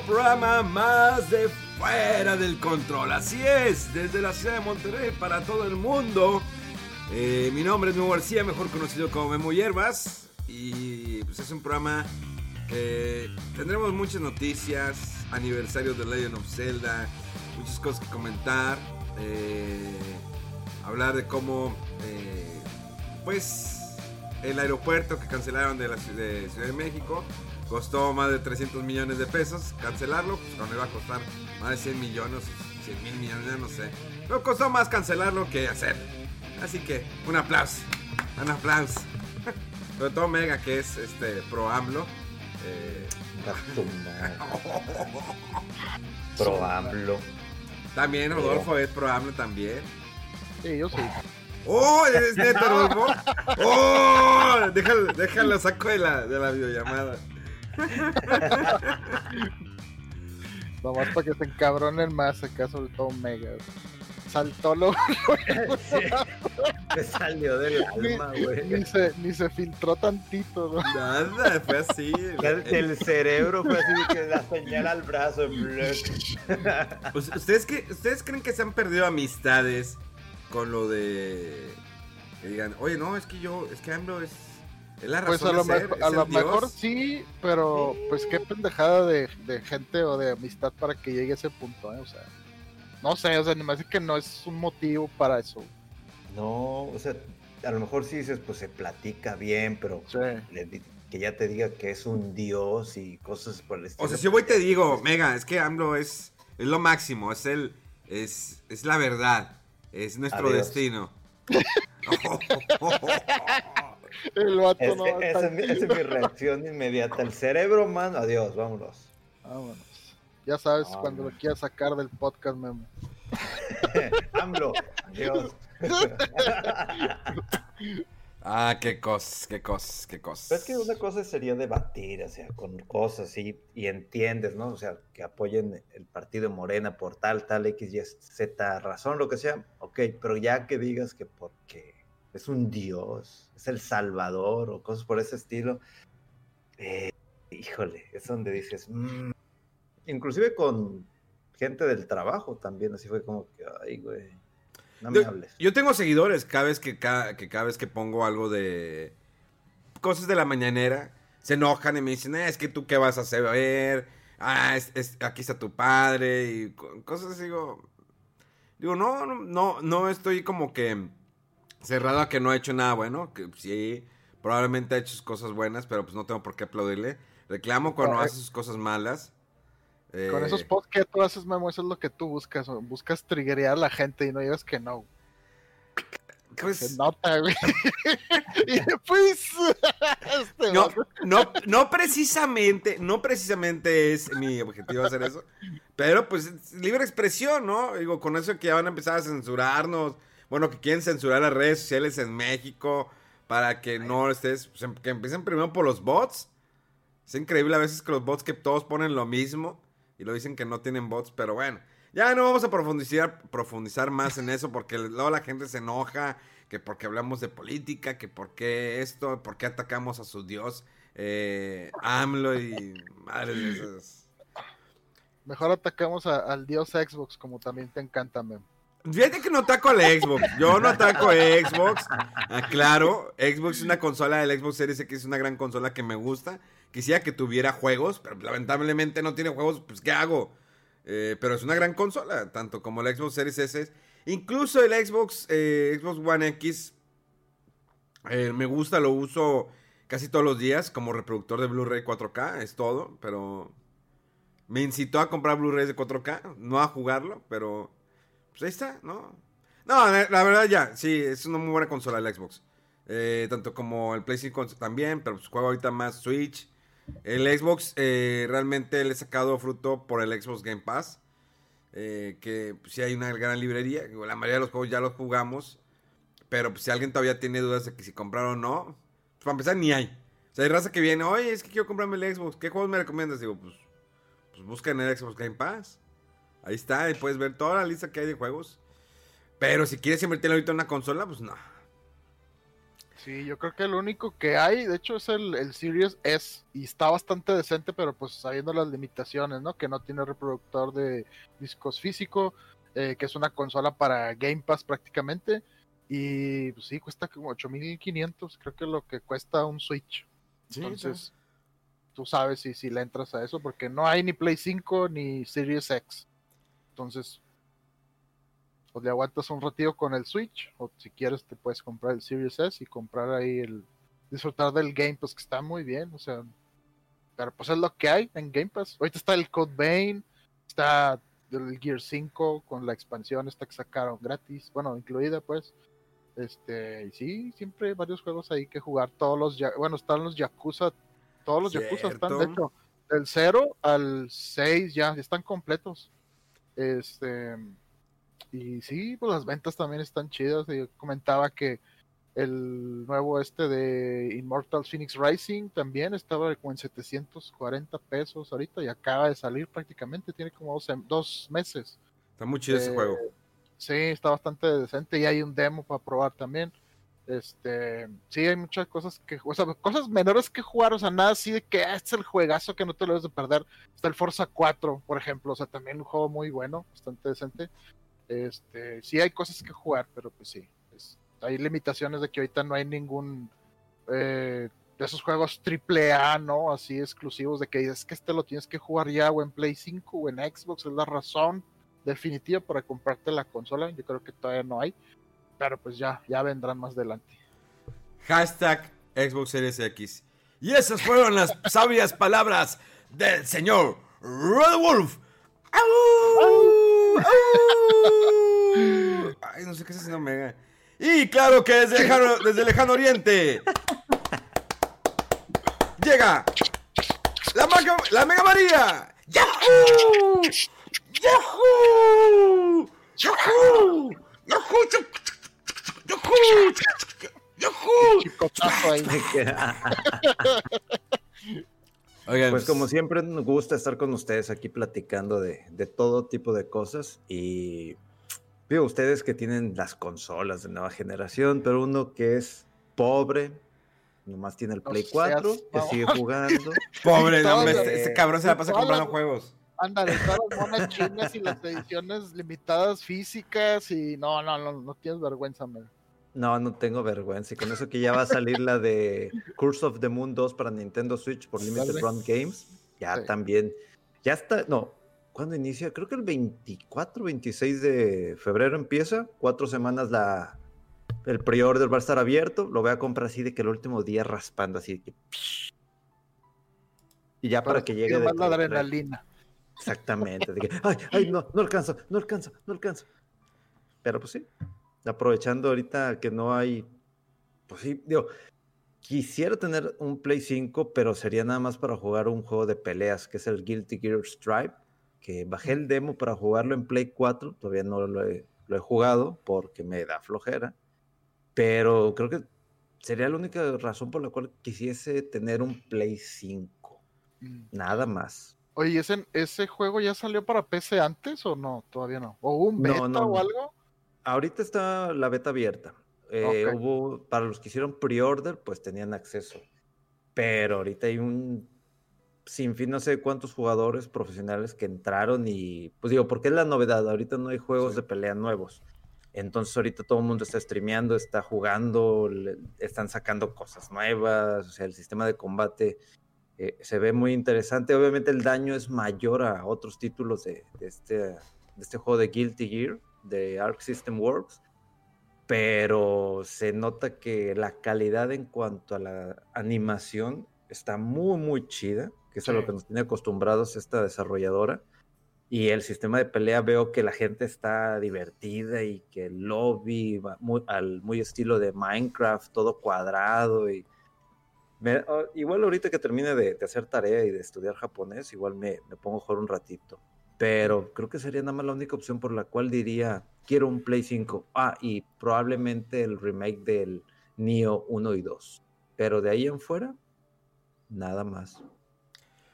Programa más de Fuera del Control. Así es, desde la ciudad de Monterrey para todo el mundo. Eh, mi nombre es Memo García, mejor conocido como Memo Hierbas. Y pues es un programa que tendremos muchas noticias, aniversario de Legend of Zelda, muchas cosas que comentar. eh, hablar de cómo, eh, pues, el aeropuerto que cancelaron de la de Ciudad de México costó más de 300 millones de pesos. Cancelarlo, pues cuando iba a costar más de 100 millones, 100 mil millones, ya no sé. Pero costó más cancelarlo que hacer. Así que, un aplauso. Un aplauso. Sobre todo Mega, que es este pro AMLO. Eh, Pro AMLO. también Rodolfo es pro AMLO también. Sí, yo sí. ¡Oh! ¿Eres neto, Rodolfo? ¡Oh! Déjalo, déjalo saco de la, de la videollamada. Nomás para que se encabronen más acá, sobre todo Mega. Saltó lo. Te salió del alma, güey. ni se, ni se filtró tantito, ¿no? Nada, fue así. El, el cerebro fue así de que la señal al brazo. Pues, ¿Ustedes, qué- ¿Ustedes creen que se han perdido amistades con lo de. Que digan, oye, no, es que yo, es que AMLO es. Es la razón Pues a lo, ser, mejor, es a el lo Dios. mejor sí, pero pues qué pendejada de, de gente o de amistad para que llegue a ese punto, ¿eh? O sea, no sé, o sea, ni me hace que no es un motivo para eso. No, o sea, a lo mejor sí dices, pues se platica bien, pero Sí. le di- que ya te diga que es un dios y cosas por el estilo. O sea, si yo voy y te digo, Mega, es que AMLO es, es lo máximo, es el. Es, es la verdad, es nuestro Adiós. destino. El vato Es- no. esa, es mi, esa es mi reacción inmediata. El cerebro, man, adiós, vámonos. Vámonos. Ya sabes, cuando lo quieras sacar del podcast, Memo. AMLO, adiós. ah, qué cosas, qué cosas, qué cosas. Pero es que una cosa sería debatir, o sea, con cosas y, y entiendes, ¿no? O sea, que apoyen el partido Morena por tal, tal, X, Y, Z, razón, lo que sea. Ok, pero ya que digas que porque es un dios, es el salvador o cosas por ese estilo, eh, híjole, es donde dices, mm. inclusive con gente del trabajo también, así fue como que, ay, güey, no me Yo- hables. Yo tengo seguidores cada vez que, ca- que cada vez que pongo algo de cosas de la mañanera, se enojan y me dicen, "Eh, es que tú qué vas a hacer, ah, es- es- aquí está tu padre y co- cosas digo, digo, no, no, no, no estoy como que cerrado a que no ha hecho nada bueno, que sí, probablemente ha hecho sus cosas buenas, pero pues no tengo por qué aplaudirle. Reclamo cuando Correcto. hace sus cosas malas. Con Eh, esos posts que tú haces, Memo, eso es lo que tú buscas. Buscas triggerear a la gente y no digas que no. pues, Se nota, güey. y pues. este No, no, no precisamente, no precisamente es mi objetivo hacer eso, pero pues es libre expresión, ¿no? Digo, con eso que ya van a empezar a censurarnos, bueno, que quieren censurar las redes sociales en México para que no estés, que empiecen primero por los bots. Es increíble a veces que los bots que todos ponen lo mismo y lo dicen que no tienen bots, pero bueno, ya no vamos a profundizar, profundizar más en eso porque luego la gente se enoja, que porque hablamos de política, que por qué esto, por qué atacamos a su dios, eh, AMLO y madres de esas. Mejor atacamos a- al dios Xbox, como también te encanta, Memo. Fíjate que no ataco al Xbox. Yo no ataco a Xbox. Aclaro, Xbox es una consola del Xbox Series X, es una gran consola que me gusta. Quisiera que tuviera juegos, pero lamentablemente no tiene juegos, pues ¿qué hago? Eh, pero es una gran consola, tanto como el Xbox Series S. Incluso el Xbox, eh, Xbox One X, eh, me gusta, lo uso casi todos los días como reproductor de Blu-ray 4K, es todo, pero me incitó a comprar Blu-rays de 4K, no a jugarlo, pero pues ahí está, ¿no? No, la, la verdad ya, sí, es una muy buena consola el Xbox. Eh, tanto como el PlayStation también, pero pues juego ahorita más Switch. El Xbox eh, realmente le he sacado fruto por el Xbox Game Pass. eh, que pues, sí hay una gran librería. La mayoría de los juegos ya los jugamos. Pero pues, si alguien todavía tiene dudas de que si comprar o no, pues, para empezar ni hay. O sea, hay raza que viene, oye, es que quiero comprarme el Xbox. ¿Qué juegos me recomiendas? Digo, pues, pues busca en el Xbox Game Pass. Ahí está, y puedes ver toda la lista que hay de juegos. Pero si quieres invertir ahorita en una consola, pues no. Sí, yo creo que el único que hay, de hecho, es el, el Series S. Y está bastante decente, pero pues sabiendo las limitaciones, ¿no? Que no tiene reproductor de discos físico, eh, que es una consola para Game Pass prácticamente. Y pues sí, cuesta como 8500, creo que es lo que cuesta un Switch. Entonces, tú sabes si, si le entras a eso, porque no hay ni Play 5 ni Series X. Entonces, pues le aguantas un ratito con el Switch, o si quieres te puedes comprar el Series S y comprar ahí el disfrutar del Game Pass, que está muy bien, o sea, pero pues es lo que hay en Game Pass. Ahorita está el Code Vein, está el Gear 5 con la expansión esta que sacaron gratis, bueno, incluida pues. Este, y sí, siempre hay varios juegos ahí que jugar, todos los, bueno, están los Yakuza, todos los Yakuza están, de Cierto. hecho, del 0 al 6 ya están completos. Este, y sí, pues las ventas también están chidas. Yo comentaba que el nuevo este de Immortal Phoenix Rising también estaba como en 740 pesos ahorita y acaba de salir prácticamente, tiene como dos, dos meses. Está muy chido ese juego. Sí, está bastante decente y hay un demo para probar también. Este, sí, hay muchas cosas que, o sea, cosas menores que jugar, o sea, nada así de que "Ah, este es el juegazo que no te lo debes de perder. Está el Forza 4, por ejemplo, o sea, también un juego muy bueno, bastante decente. Este, sí hay cosas que jugar, pero pues sí, hay limitaciones de que ahorita no hay ningún eh, de esos juegos triple A, ¿no? Así exclusivos de que es que este lo tienes que jugar ya o en Play 5 o en Xbox, es la razón definitiva para comprarte la consola. Yo creo que todavía no hay, pero pues ya, ya vendrán más adelante. Hashtag Xbox Series X. Y esas fueron las sabias palabras del señor Red Wolf. ¡Au! ¡Au! Ay, no sé qué está haciendo Mega. Y claro que desde lejano, desde lejano oriente llega la, Maga- la Mega María. ¡Yahoo! ¡Yahoo! ¡Yahoo! ¡Yahoo! Chicotazo ahí. Oigan, Pues como siempre nos gusta estar con ustedes aquí platicando de, de todo tipo de cosas y digo, ustedes que tienen las consolas de nueva generación, pero uno que es pobre, nomás tiene el No Play seas 4, que sigue jugando. Pobre, no, hombre, este, este cabrón se la pasa comprando juegos. Ándale, todas las monas chinas y las ediciones limitadas físicas y no, no, no, no tienes vergüenza, man. No, no tengo vergüenza. Y con eso que ya va a salir la de Curse of the Moon 2 para Nintendo Switch por Limited. Run Games, ya Sí. también. Ya está, no. ¿Cuándo inicia? Creo que el 24, 26 de febrero empieza. Cuatro semanas la, el pre-order va a estar abierto. Lo voy a comprar así de que el último día raspando así. de que Y ya para, que llegue. de la adrenalina. Exactamente. De que, ay, ay, no, no alcanza, no alcanza, no alcanza. Pero pues sí, aprovechando ahorita que no hay, pues sí, digo, quisiera tener un Play 5, pero sería nada más para jugar un juego de peleas, que es el Guilty Gear Stripe, que bajé el demo para jugarlo en Play 4, todavía no lo he, lo he jugado porque me da flojera, pero creo que sería la única razón por la cual quisiese tener un Play 5, Mm. nada más. Oye, ¿ese, ¿ese juego ya salió para PC antes o no? Todavía no. ¿O hubo un beta no, o algo? Ahorita está la beta abierta. Eh, hubo, para los que hicieron pre-order, pues tenían acceso. Pero ahorita hay un sinfín, no sé cuántos jugadores profesionales que entraron y, pues digo, porque es la novedad. Ahorita no hay juegos Sí. de pelea nuevos. Entonces ahorita todo el mundo está streameando, está jugando, le- están sacando cosas nuevas, o sea, el sistema de combate eh, se ve muy interesante. Obviamente el daño es mayor a otros títulos de, de este, de este juego de Guilty Gear, de Arc System Works, pero se nota que la calidad en cuanto a la animación está muy, muy chida, que es a lo que nos tiene acostumbrados esta desarrolladora. Y el sistema de pelea veo que la gente está divertida y que el lobby va muy, al muy estilo de Minecraft, todo cuadrado. y Igual ahorita que termine de, hacer tarea y de estudiar japonés, igual me, me pongo a un ratito. Pero creo que sería nada más la única opción por la cual diría, quiero un Play 5. Ah, y probablemente el remake del Neo 1 y 2. Pero de ahí en fuera, nada más.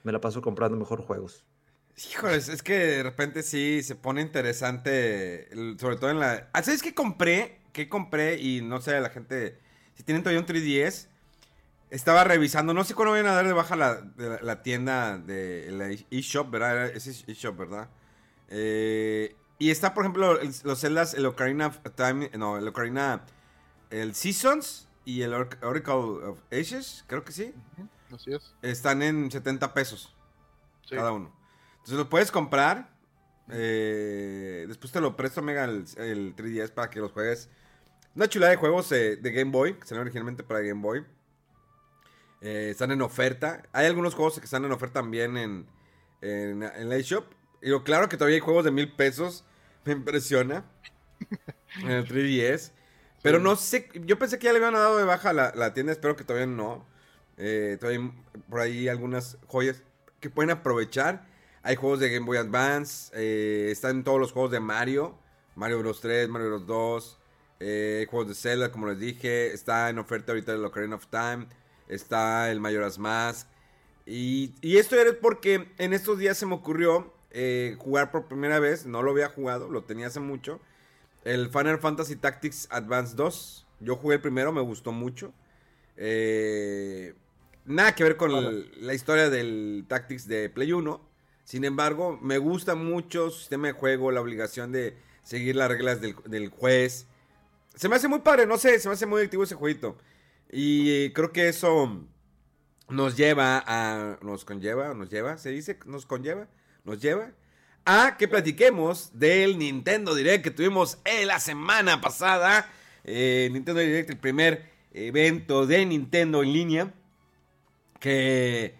Me la paso comprando mejor juegos. Híjoles, es que de repente sí se pone interesante, sobre todo en la... Ah, ¿Sabes qué compré? ¿Qué compré? Y no sé, la gente, si tienen todavía un 3DS, estaba revisando, no sé cuándo vayan a dar de baja la, tienda de la eShop, ¿verdad? Es eShop, ¿verdad? Eh, y está, por ejemplo, los celdas, el Ocarina Time, no, el Ocarina, el Seasons y el Oracle of Ages, creo que sí. Así es. Están en 70 pesos cada uno. Entonces lo puedes comprar. Eh, después te lo presto Mega el, 3DS para que los juegues. Una chulada de juegos eh, de Game Boy, que salieron originalmente para Game Boy. Eh, están en oferta. Hay algunos juegos que están en oferta también en, en, en la eShop. Y claro que todavía hay juegos de mil pesos. Me impresiona. en el 3DS. Pero no sé, yo pensé que ya le habían dado de baja la, la tienda, espero que todavía no. Eh, todavía por ahí algunas joyas que pueden aprovechar. Hay juegos de Game Boy Advance, eh, están todos los juegos de Mario, Mario Bros 3, Mario Bros 2, eh, juegos de Zelda, como les dije, está en oferta ahorita el Ocarina of Time, está el Majora's Mask. Y, y esto era porque en estos días se me ocurrió eh, jugar por primera vez, no lo había jugado, lo tenía hace mucho, el Final Fantasy Tactics Advance 2. Yo jugué el primero, me gustó mucho. Eh, nada que ver con la historia del Tactics de Play 1. Sin embargo, me gusta mucho su sistema de juego, la obligación de seguir las reglas del, del, juez. Se me hace muy padre, no sé, se me hace muy activo ese jueguito. Y creo que eso nos lleva a. Nos conlleva, nos lleva, se dice, nos conlleva nos lleva a que platiquemos del Nintendo Direct que tuvimos la semana pasada. Eh, Nintendo Direct, el primer evento de Nintendo en línea. Que,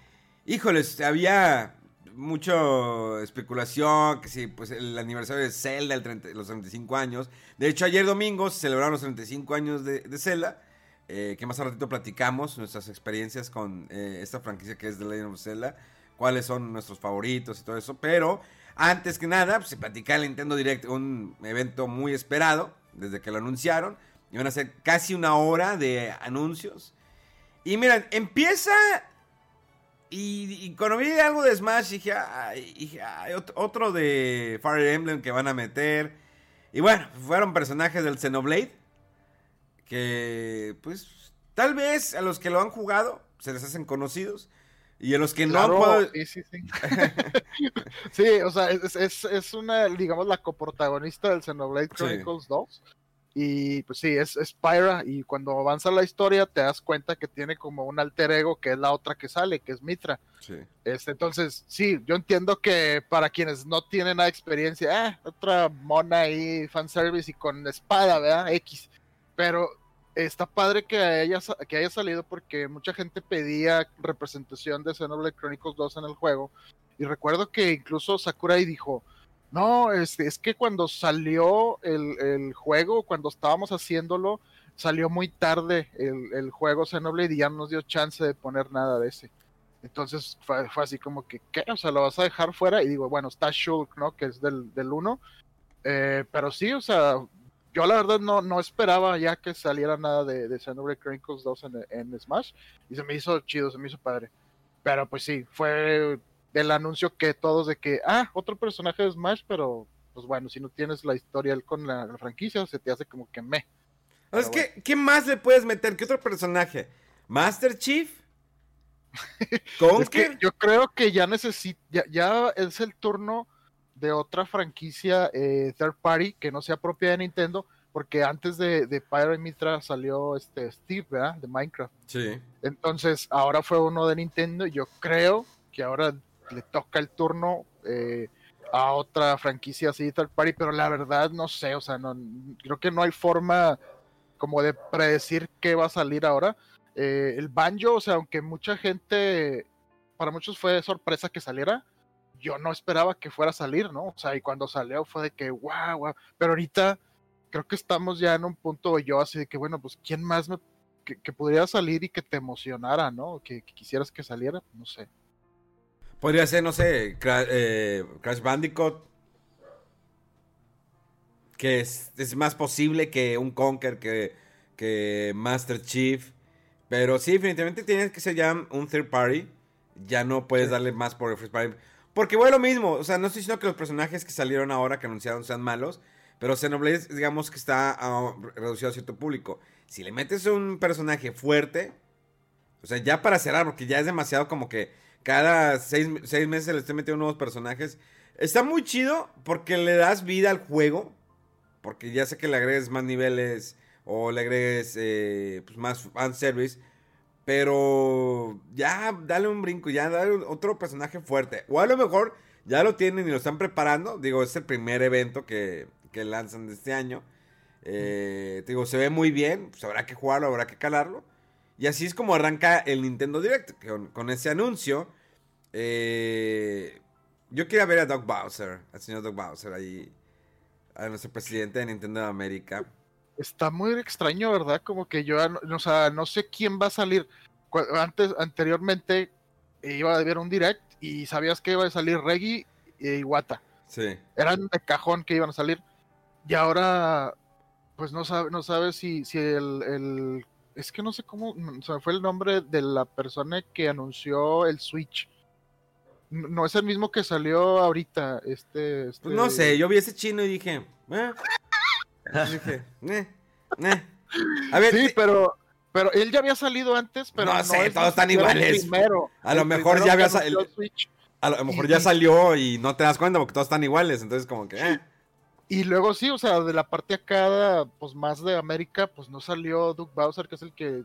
híjoles, había mucha especulación, que si pues el aniversario de Zelda, el los 35 años. De hecho, ayer domingo se celebraron los 35 años de, Zelda, eh, que más a ratito platicamos nuestras experiencias con eh, esta franquicia que es The Legend of Zelda cuáles son nuestros favoritos y todo eso. Pero antes que nada, pues, se platica el Nintendo Direct, un evento muy esperado desde que lo anunciaron. Iban a ser casi una hora de anuncios. Y miren, empieza. Y, cuando vi algo de Smash, dije, ay, otro de Fire Emblem que van a meter. Y bueno, fueron personajes del Xenoblade. Que, pues, tal vez a los que lo han jugado se les hacen conocidos. Y a los que no Sí, sí, sí. sí, o sea, es, es, es, una, digamos, la coprotagonista del Xenoblade Chronicles 2. Y pues sí, es, es Pyra. Y cuando avanza la historia, te das cuenta que tiene como un alter ego que es la otra que sale, que es Mitra. Sí. Este, entonces, sí, yo entiendo que para quienes no tienen nada experiencia, eh, otra mona ahí, fanservice y con espada, ¿verdad? X. Pero está padre que haya, que haya salido porque mucha gente pedía representación de Xenoblade Chronicles 2 en el juego. Y recuerdo que incluso Sakurai dijo, no, es, es que cuando salió el, juego, cuando estábamos haciéndolo, salió muy tarde el, el, juego Xenoblade y ya no nos dio chance de poner nada de ese. Entonces fue, así como que, ¿qué? O sea, lo vas a dejar fuera. Y digo, bueno, está Shulk, ¿no? Que es del, del 1. Eh, pero sí, o sea, yo la verdad no, no esperaba ya que saliera nada de, de Xenoblade Chronicles 2 en, Smash y se me hizo chido, se me hizo padre. Pero pues sí, fue el anuncio que todos de que, ah, otro personaje de Smash, pero pues bueno, si no tienes la historia con la, franquicia, se te hace como que me. Es que, ¿qué más le puedes meter? ¿Qué otro personaje? ¿Master Chief? es que yo creo que ya necesita, ya, ya es el turno de otra franquicia eh, third party que no sea propia de Nintendo, porque antes de, de Pyro Mitra salió este Steve, ¿verdad? De Minecraft. Sí. Entonces, ahora fue uno de Nintendo y yo creo que ahora le toca el turno eh, a otra franquicia así third party, pero la verdad no sé, o sea, no, creo que no hay forma como de predecir qué va a salir ahora. Eh, el banjo, o sea, aunque mucha gente, para muchos fue sorpresa que saliera, yo no esperaba que fuera a salir, ¿no? O sea, y cuando salió fue de que, wow, wow. Pero ahorita creo que estamos ya en un punto yo así de que, bueno, pues, ¿quién más me, que, podría salir y que te emocionara, ¿no? Que, quisieras que saliera, no sé. Podría ser, no sé, eh, Crash Bandicoot. Que es, es, más posible que un Conker, que, que Master Chief. Pero sí, definitivamente tienes que ser ya un third party. Ya no puedes darle más por el first party. Porque fue lo mismo. O sea, no estoy diciendo que los personajes que salieron ahora, que anunciaron, sean malos. Pero Xenoblade, digamos que está ah, reducido a cierto público. Si le metes un personaje fuerte, o sea, ya para cerrar, porque ya es demasiado como que cada seis, meses se le esté metiendo nuevos personajes. Está muy chido porque le das vida al juego. Porque ya sé que le agregues más niveles o le agregues eh, pues más. Pero ya dale un brinco, ya dale otro personaje fuerte. O a lo mejor ya lo tienen y lo están preparando. Digo, es el primer evento que, que lanzan de este año. Eh, digo, se ve muy bien, pues habrá que jugarlo, habrá que calarlo. Y así es como arranca el Nintendo Direct, con, ese anuncio. Eh, yo quería ver a Doug Bowser, al señor Doug Bowser ahí, a nuestro presidente de Nintendo de América. Está muy extraño, ¿verdad? Como que yo, o sea, no sé quién va a salir. Antes, anteriormente, iba a haber un Direct y sabías que iba a salir Reggie y Iwata. Sí. Eran de cajón que iban a salir. Y ahora, pues no sabe, no sabe si, si el, es que no sé cómo, o sea, fue el nombre de la persona que anunció el Switch. No es el mismo que salió ahorita, este, este... Pues no sé, yo vi ese chino y dije, eh". Dije, eh, eh. A ver, sí, pero, pero él ya había salido antes, pero no, sé, todos están iguales. Primero, a lo mejor ya había salido. A lo mejor ya salió y no te das cuenta porque todos están iguales, entonces como que. Eh. Y luego sí, o sea, de la parte acá, pues más de América, pues no salió Duke Bowser, que es el que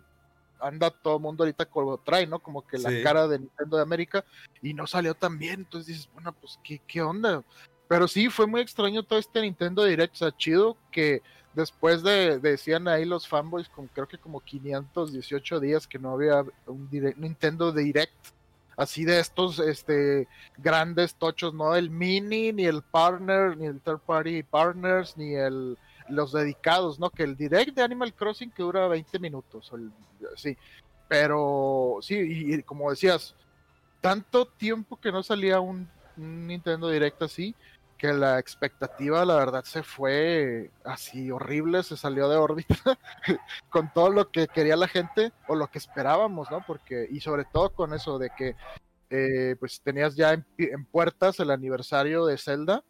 anda todo el mundo ahorita como trae, ¿no? Como que la cara de Nintendo de América, y no salió tan bien, entonces dices, bueno, pues ¿qué, qué onda. Pero sí, fue muy extraño todo este Nintendo Direct, o sea, chido que después de, decían ahí los fanboys, con creo que como 518 días que no había un Nintendo Direct así de estos este grandes tochos, no el mini, ni el partner, ni el third party partners, ni el los dedicados, ¿no? Que el direct de Animal Crossing que dura 20 minutos, sí. Pero sí, y, como decías, tanto tiempo que no salía un Nintendo Direct así, que la expectativa, la verdad, se fue así horrible, se salió de órbita con todo lo que quería la gente o lo que esperábamos, ¿no? Porque, y sobre todo con eso de que, eh, pues tenías ya en, puertas el aniversario de Zelda.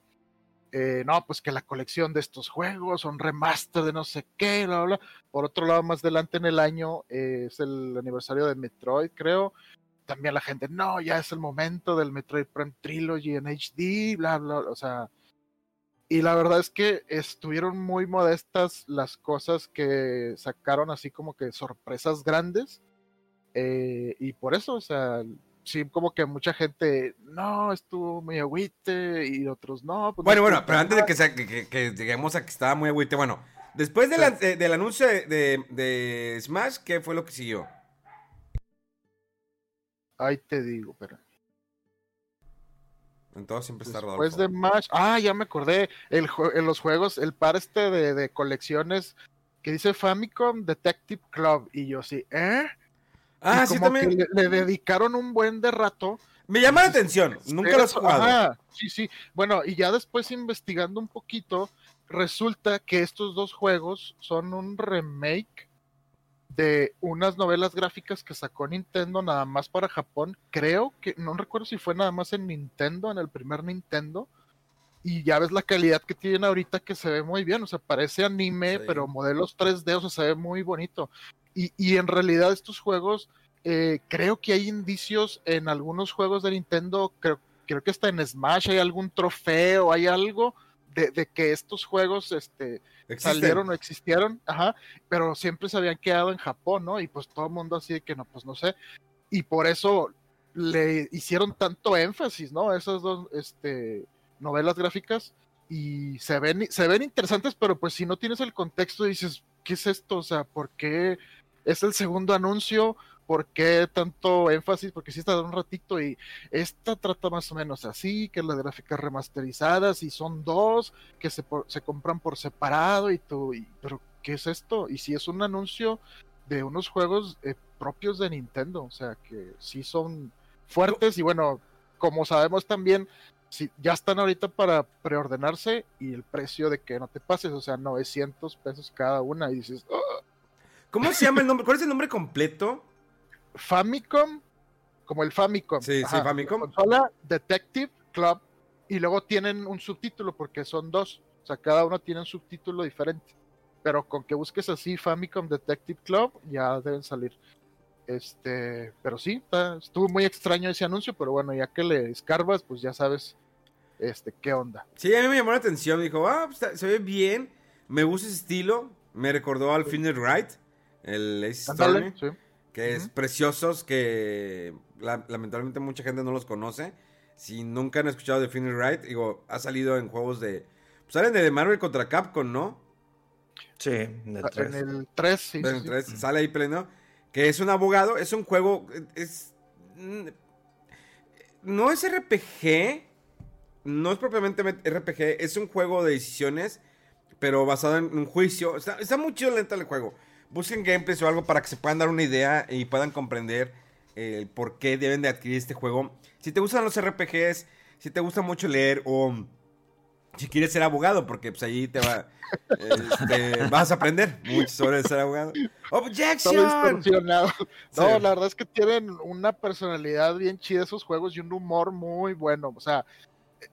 Eh, no, pues que la colección de estos juegos son remaster de no sé qué, bla, bla. Por otro lado, más adelante en el año eh, es el aniversario de Metroid, creo también la gente, no, ya es el momento del Metroid Prime Trilogy en HD, bla, bla, o sea. Y la verdad es que estuvieron muy modestas las cosas que sacaron, así como que sorpresas grandes. Eh, y por eso, o sea, sí, como que mucha gente, no, estuvo muy agüite, y otros no. Pues bueno, bueno, pero antes de que, sea, que, lleguemos a que estaba muy agüite, bueno, después del anuncio de, de Smash, ¿qué fue lo que siguió? Ahí te digo, pero. Entonces siempre está Después de más. Ah, ya me acordé. El, en los juegos, el par este de, colecciones que dice Famicom Detective Club. Y yo sí, ¿eh? Ah, sí, también. le, dedicaron un buen de rato. Me llama la atención. Nunca lo he jugado. sí, sí. Bueno, y ya después investigando un poquito, resulta que estos dos juegos son un remake de unas novelas gráficas que sacó Nintendo nada más para Japón. Creo que, no recuerdo si fue nada más en Nintendo, en el primer Nintendo. Y ya ves la calidad que tienen ahorita que se ve muy bien. O sea, parece anime, pero modelos 3D, o sea, se ve muy bonito. Y, en realidad estos juegos, eh, creo que hay indicios en algunos juegos de Nintendo, creo, creo que está en Smash, hay algún trofeo, hay algo de, que estos juegos este, salieron o existieron, ajá, pero siempre se habían quedado en Japón, ¿no? Y pues todo el mundo así de que no, pues no sé. Y por eso le hicieron tanto énfasis, ¿no? Esas dos este, novelas gráficas y se ven, se ven interesantes, pero pues si no tienes el contexto dices, ¿qué es esto? O sea, ¿por qué es el segundo anuncio? ¿Por qué tanto énfasis? Porque sí está de un ratito y esta trata más o menos así, que las gráficas remasterizadas y son dos que se, se compran por separado y todo. Y, pero, ¿qué es esto? Y si es un anuncio de unos juegos eh, propios de Nintendo, o sea, que sí son fuertes y bueno, como sabemos también, si ya están ahorita para preordenarse y el precio de que no te pases, o sea, 900 pesos cada una y dices, ¿cómo se llama el nombre? ¿Cuál es el nombre completo? Famicom, como el Famicom. Sí, sí, Famicom. Consola Detective Club y luego tienen un subtítulo porque son dos, o sea, cada uno tiene un subtítulo diferente. Pero con que busques así Famicom Detective Club ya deben salir. Este, pero sí, estuvo muy extraño ese anuncio, pero bueno, ya que le escarbas, pues ya sabes este, qué onda. Sí, a mí me llamó la atención, dijo, ah, pues, se ve bien, me gusta ese estilo, me recordó al Finished Right, el Ace Stormy, que es preciosos, que lamentablemente mucha gente no los conoce. Si nunca han escuchado de Finished Right, digo, ha salido en juegos de... Pues salen de Marvel contra Capcom, ¿no? Sí, en el 3. En el 3, sí. En el 3, sale ahí pleno que es un abogado, es un juego, es... No es RPG, no es propiamente RPG, es un juego de decisiones, pero basado en un juicio. Está, está muy chido lento el juego. Busquen gameplays o algo para que se puedan dar una idea y puedan comprender el por qué deben de adquirir este juego. Si te gustan los RPGs, si te gusta mucho leer o si quieres ser abogado, porque pues ahí te va, este, vas a aprender mucho sobre ser abogado. Objection. No, la verdad es que tienen una personalidad bien chida esos juegos y un humor muy bueno. O sea,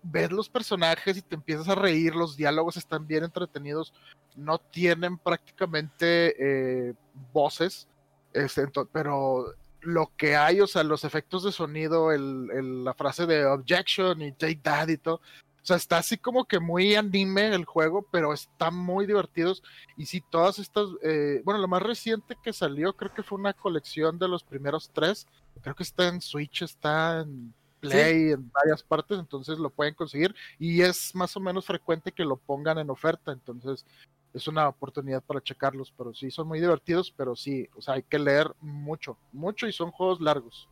ves los personajes y te empiezas a reír, los diálogos están bien entretenidos, no tienen prácticamente eh, voces, este, pero lo que hay, o sea, los efectos de sonido, el, la frase de objection y take that y todo, o sea, está así como que muy anime el juego, pero están muy divertidos. Y sí, todas estas, eh, bueno, lo más reciente que salió creo que fue una colección de los primeros tres. Creo que está en Switch, está en Play, en varias partes, entonces lo pueden conseguir. Y es más o menos frecuente que lo pongan en oferta, entonces es una oportunidad para checarlos. Pero sí, son muy divertidos, pero sí, o sea, hay que leer mucho, mucho y son juegos largos.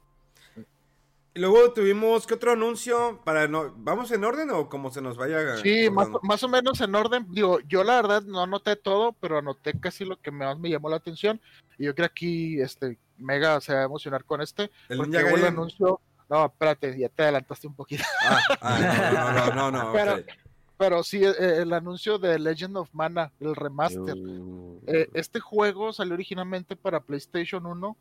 Luego tuvimos, ¿qué otro anuncio? para no ¿Vamos en orden o como se nos vaya? Sí, más, o menos en orden. Digo, yo la verdad no anoté todo, pero anoté casi lo que más me llamó la atención. Y yo creo que aquí este, Mega se va a emocionar con este. El porque el anuncio. No, espérate, ya te adelantaste un poquito. Ah, ah no, no, no, no, pero, sí, eh, el anuncio de Legend of Mana, el remaster. Uh. Eh, este juego salió originalmente para PlayStation 1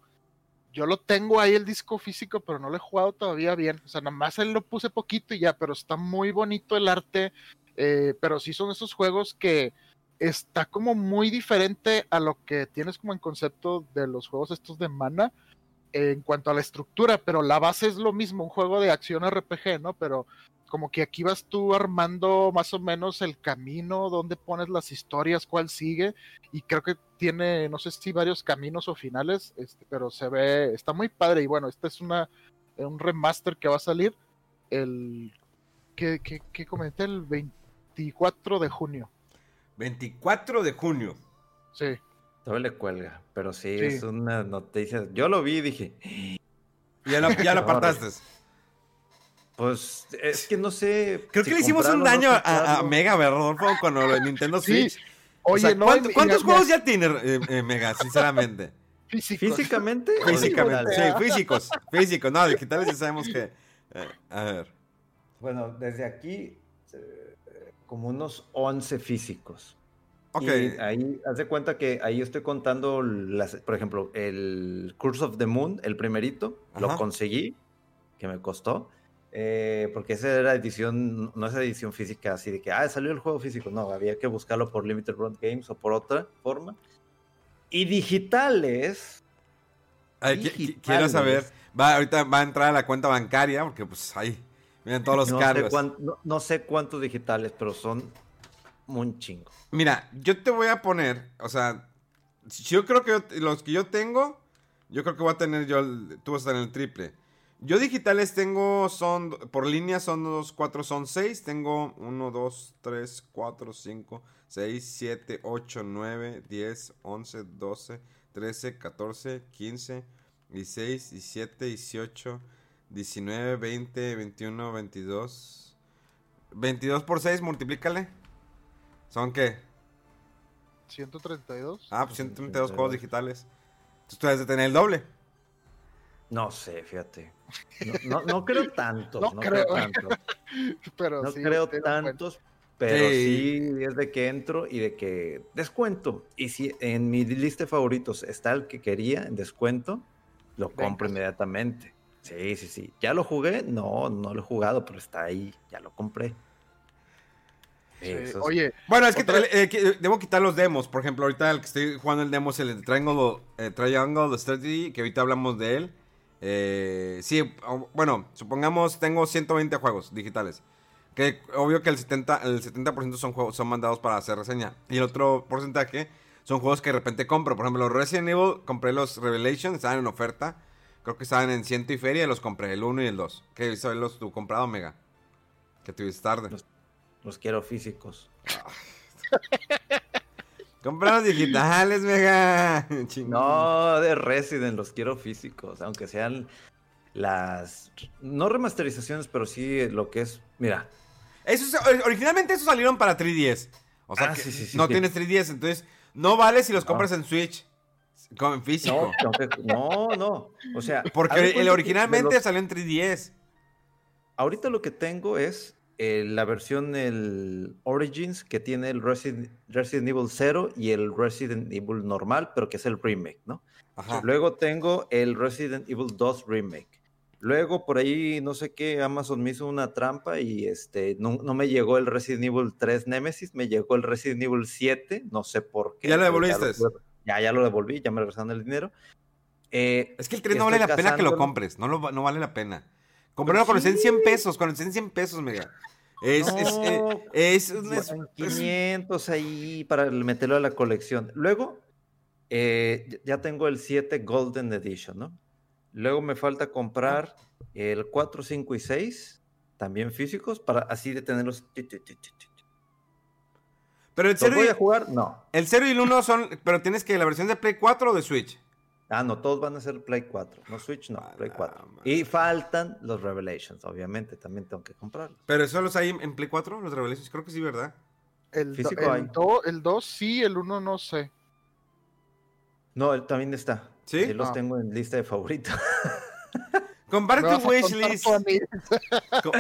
yo lo tengo ahí el disco físico, pero no lo he jugado todavía bien. O sea, nada más él lo puse poquito y ya, pero está muy bonito el arte. Eh, pero sí son esos juegos que está como muy diferente a lo que tienes como en concepto de los juegos estos de mana en cuanto a la estructura, pero la base es lo mismo, un juego de acción RPG, ¿no? Pero como que aquí vas tú armando más o menos el camino, dónde pones las historias, cuál sigue, y creo que tiene, no sé si varios caminos o finales, este, pero se ve, está muy padre, y bueno, este es una, un remaster que va a salir el, que, que, comenté, el 24 de junio. 24 de junio. Sí. Todo le cuelga, pero sí, es una noticia. Yo lo vi y dije. Ya lo, ya lo apartaste. Pues es que no sé. Creo que le hicimos un daño a, Mega, ¿verdad, Rodolfo? Con el Nintendo Switch. Oye, no, ¿Cuántos juegos ya tiene eh, eh, Mega, sinceramente? ¿Físicamente? Físicamente, sí, físicos. Físicos, no, digitales ya sabemos que. Eh, a ver. Bueno, desde aquí, como unos 11 físicos. Ok. Y ahí, haz de cuenta que ahí estoy contando, las, por ejemplo, el Curse of the Moon, el primerito, lo conseguí, que me costó. Eh, porque esa era edición, no es edición física así de que, ah, salió el juego físico. No, había que buscarlo por Limited Run Games o por otra forma. Y digitales. quiero saber, va, ahorita va a entrar a la cuenta bancaria, porque pues ahí miren todos los no cargos. Sé no, sé cuántos digitales, pero son un chingo. Mira, yo te voy a poner, o sea, yo creo que los que yo tengo, yo creo que voy a tener yo, tú vas a tener el triple. Yo digitales tengo, son, por línea son 2, 4, son 6. Tengo 1, 2, 3, 4, 5, 6, 7, 8, 9, 10, 11, 12, 13, 14, 15, 16, 17, 18, 19, 20, 21, 22. 22 por 6, multiplícale. ¿Son qué? 132. Ah, pues 132 juegos digitales. Entonces tú debes de tener el doble. No sé, fíjate. No, no, no creo tantos. No No, creo. creo tantos. pero No sí, creo tantos, pero Sí. sí. es de que entro y de que descuento. Y si en mi lista de favoritos está el que quería en descuento, lo compro inmediatamente. Sí, sí, sí. ¿Ya lo jugué? No, no lo he jugado, pero está ahí. Ya lo compré. Es- Oye, Bueno, es que Otra- eh, que, eh, debo quitar los demos. Por ejemplo, ahorita el que estoy jugando el demo es el Triangle, eh, Triangle Strategy, que ahorita hablamos de él. Eh, sí, bueno, supongamos tengo 120 juegos digitales. Que obvio que el 70%, el 70 son juegos son mandados para hacer reseña. Y el otro porcentaje son juegos que de repente compro. Por ejemplo, los Resident Evil, compré los Revelations, estaban en oferta. Creo que estaban en ciento y feria, los compré, el 1 y el 2. ¿Qué los tú comprado, Mega? Que tuviste tarde. Los- Los quiero físicos. Compra los digitales, Mega. No, de Resident, los quiero físicos, aunque sean las, no remasterizaciones, pero sí lo que es, mira, Esos, or- originalmente esos salieron para 3DS. O sea, Ah, que sí, sí, sí, no tienes 3DS, entonces no vale si los No. compras en Switch. Como en físico. no, no, no, o sea, Porque el originalmente los- salió en 3DS. ahorita lo que tengo es eh, la versión el Origins que tiene el Resident, Resident Evil 0 y el Resident Evil normal, pero que es el remake, ¿no? Ajá. Luego tengo el Resident Evil 2 Remake. Luego por ahí, no sé qué, Amazon me hizo una trampa y este, no, no me llegó el Resident Evil 3 Nemesis, me llegó el Resident Evil 7, no sé por qué. ¿Ya lo devolviste? pude- Ya, ya lo devolví, ya me regresaron el dinero. Eh, Es que el 3 no vale la pena que lo compres. No, lo, no vale la pena. Comprarlo cuando estén 100 pesos. Cuando estén 100 pesos, mega. Es, es, eh, No, es, un- es- es- 500 ahí para meterlo a la colección. Luego, eh, ya- tengo el 7 Golden Edition, ¿no? Luego me falta comprar el 4, 5 y 6, también físicos, para así de tenerlos. Pero el ¿Los 0 voy y, a jugar? No. el 0 y el 1 son. Pero tienes que la versión de Play 4 o de Switch. Ah, no, todos van a ser Play 4. No Switch, no, Play la 4. madre. Y faltan los Revelations, obviamente, también tengo que comprarlos. Pero eso los hay en, en Play 4, los Revelations. Creo que sí, ¿verdad? el, do- Físico hay. el, do- el 2 sí, el 1 no sé. No, él también está. ¿Sí? Sí, los Ah. tengo en lista de favoritos. Comparte tu wishlist. tú a mí. Co-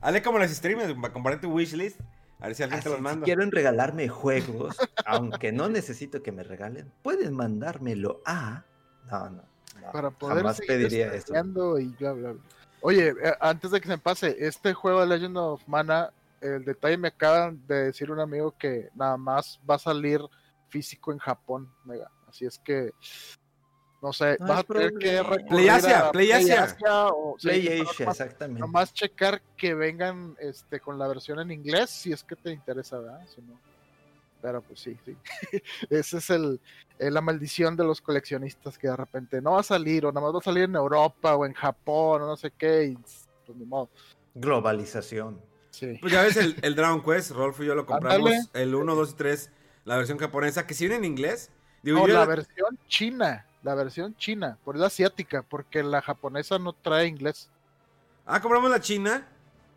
Hazle como los streamers, comparte tu wishlist. A ver si alguien te los manda. Si quieren regalarme juegos, aunque no necesito que me regalen, pueden mandármelo a. No, no. no, para poder jamás pediría eso. estudiando y bla, bla, bla. Oye, eh, antes de que se me pase, este juego de Legend of Mana, el detalle me acaban de decir un amigo que nada más va a salir físico en Japón, mega. Así es que, no sé, No vas a tener que problema. recurrir Play Asia, a Play Asia. o, sí, nomás- exactamente. Nomás checar que vengan este con la versión en inglés, si es que te interesa, ¿verdad? Si no. Pero pues sí, sí. Esa es el, eh, la maldición de los coleccionistas que de repente no va a salir, o nada más va a salir en Europa o en Japón, o no sé qué, y pues ni modo. Globalización. Sí. Pues ya ves el, el Dragon Quest, Rolfo y yo lo compramos. Ándale. El 1, 2 y 3, la versión japonesa, que si viene en inglés. Digo, No, yo la la- versión china, la versión china, por la asiática, porque la japonesa no trae inglés. Ah, compramos la china.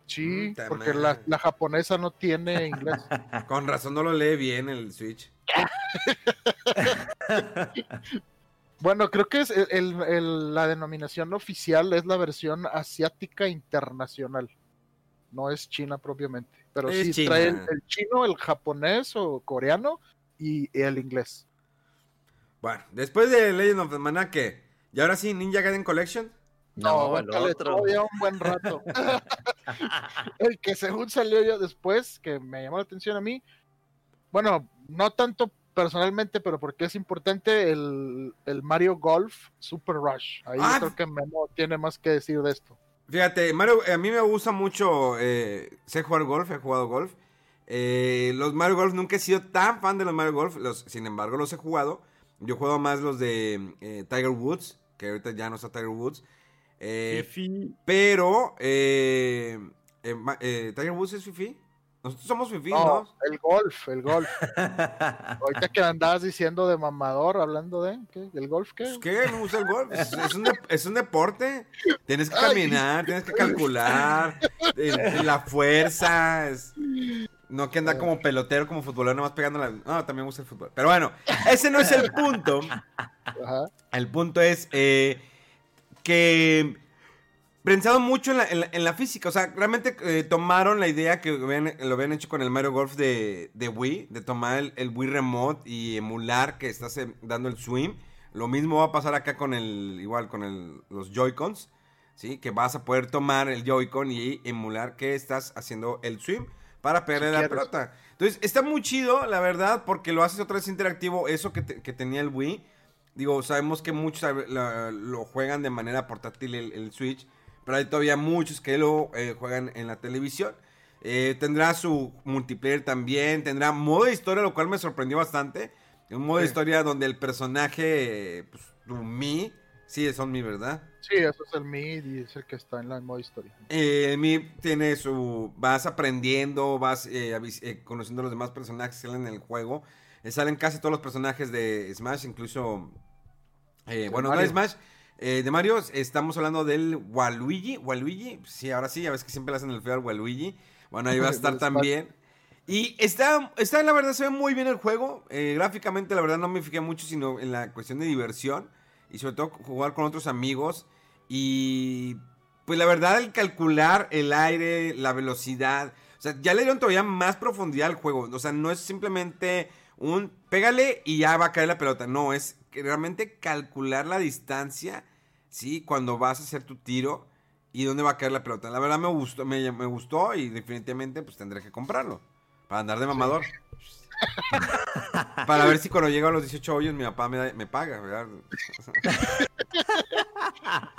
Sí, Puta porque la, la japonesa no tiene inglés. Con razón no lo lee bien el Switch. Bueno, creo que es el- el- el- la denominación oficial es la versión asiática internacional. No es China propiamente. Pero Es sí China. trae el, el chino, el japonés o coreano y el inglés. Bueno, después de Legend of the Mana, ¿qué? ¿Y ahora sí, Ninja Gaiden Collection? No, el aguántale otro. todavía un buen rato. el que según salió yo después, que me llamó la atención a mí. Bueno, no tanto personalmente, pero porque es importante el, el Mario Golf Super Rush. Ahí Ah, yo creo que Memo tiene más que decir de esto. Fíjate, Mario, a mí me gusta mucho, eh, sé jugar golf, he jugado golf. Eh, los Mario Golf, nunca he sido tan fan de los Mario Golf, los, sin embargo los he jugado. Yo juego más los de eh, Tiger Woods, que ahorita ya no está Tiger Woods. Eh, Fifi. pero, eh, eh, eh, ¿Tiger Woods es Fifi? Nosotros somos Fifi, No, ¿no? el golf, el golf. Ahorita que andabas diciendo de mamador, hablando de, ¿qué? ¿El golf qué? Pues, ¿Qué? Me gusta el golf. Es, es un, de- es un deporte. Tienes que Ay. caminar, tienes que calcular. el- la fuerza. es- no que andar como pelotero, como futbolero, nomás pegando la. No, también me gusta el fútbol. Pero bueno, ese no es el punto. Ajá. El punto es eh, que pensado mucho en la, en la- en la física. O sea, realmente eh, tomaron la idea que habían- lo habían hecho con el Mario Golf de, de Wii, de tomar el, el Wii Remote y emular que estás eh, dando el swing. Lo mismo va a pasar acá con el, igual con el, los Joy-Cons, ¿sí? Que vas a poder tomar el Joy-Con y emular que estás haciendo el swing para Si la pelota. Entonces, está muy chido, la verdad, porque lo haces otra vez interactivo, eso que, te- que tenía el Wii. Digo, sabemos que muchos la- lo juegan de manera portátil el, el Switch, pero hay todavía muchos que lo eh, juegan en la televisión. Eh, tendrá su multiplayer también, tendrá modo de historia, lo cual me sorprendió bastante. Un modo de historia donde el personaje, eh, pues, tu Mi, sí, son Mi, ¿verdad? Sí, eso es el mid y es el que está en la modo historia. Eh, el Mi tiene su. Vas aprendiendo, vas eh, eh, conociendo a los demás personajes que salen en el juego. Eh, salen casi todos los personajes de Smash, incluso. eh, bueno, no de Mario. Smash. eh, de Mario, estamos hablando del Waluigi. Waluigi, sí, ahora sí, ya ves que siempre le hacen el feo al Waluigi. Bueno, ahí va a estar también. Y está, está, la verdad, se ve muy bien el juego. Eh, gráficamente, la verdad, no me fijé mucho, sino en la cuestión de diversión. Y sobre todo jugar con otros amigos. Y pues la verdad, el calcular el aire, la velocidad. O sea, ya le dieron todavía más profundidad al juego. O sea, no es simplemente un pégale y ya va a caer la pelota. No, es realmente calcular la distancia, ¿sí? Cuando vas a hacer tu tiro y dónde va a caer la pelota. La verdad me gustó, me, me gustó y definitivamente pues tendré que comprarlo. Para andar de mamador. Para ver si cuando llego a los 18 hoyos mi papá me, da- me paga, ¿verdad?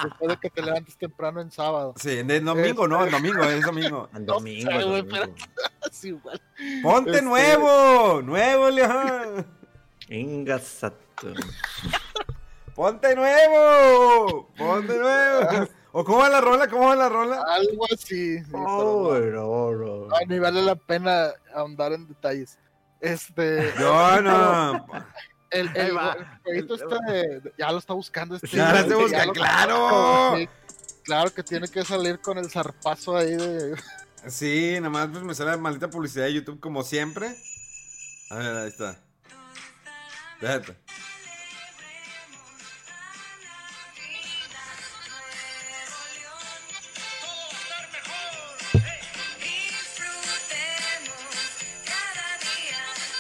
Después de que te levantes temprano en sábado. Sí, en domingo, no, en domingo, es domingo. En domingo, igual. ¡Ponte Este- nuevo! ¡Nuevo, León! Ingasato. ¡Ponte nuevo! ¡Ponte nuevo! ¿O cómo va la rola? ¿Cómo va la rola? Algo así. sí, pero Oh, no. no, no. Ay, ni vale la pena ahondar en detalles. Este. Yo no. El, el, el jueguito este ya lo está buscando este. Ya lo estoy ya lo- ¡claro! Sí, claro que tiene que salir con el zarpazo ahí de. Sí, nada más pues me sale la maldita publicidad de YouTube como siempre. A ver, ahí está. Déjate.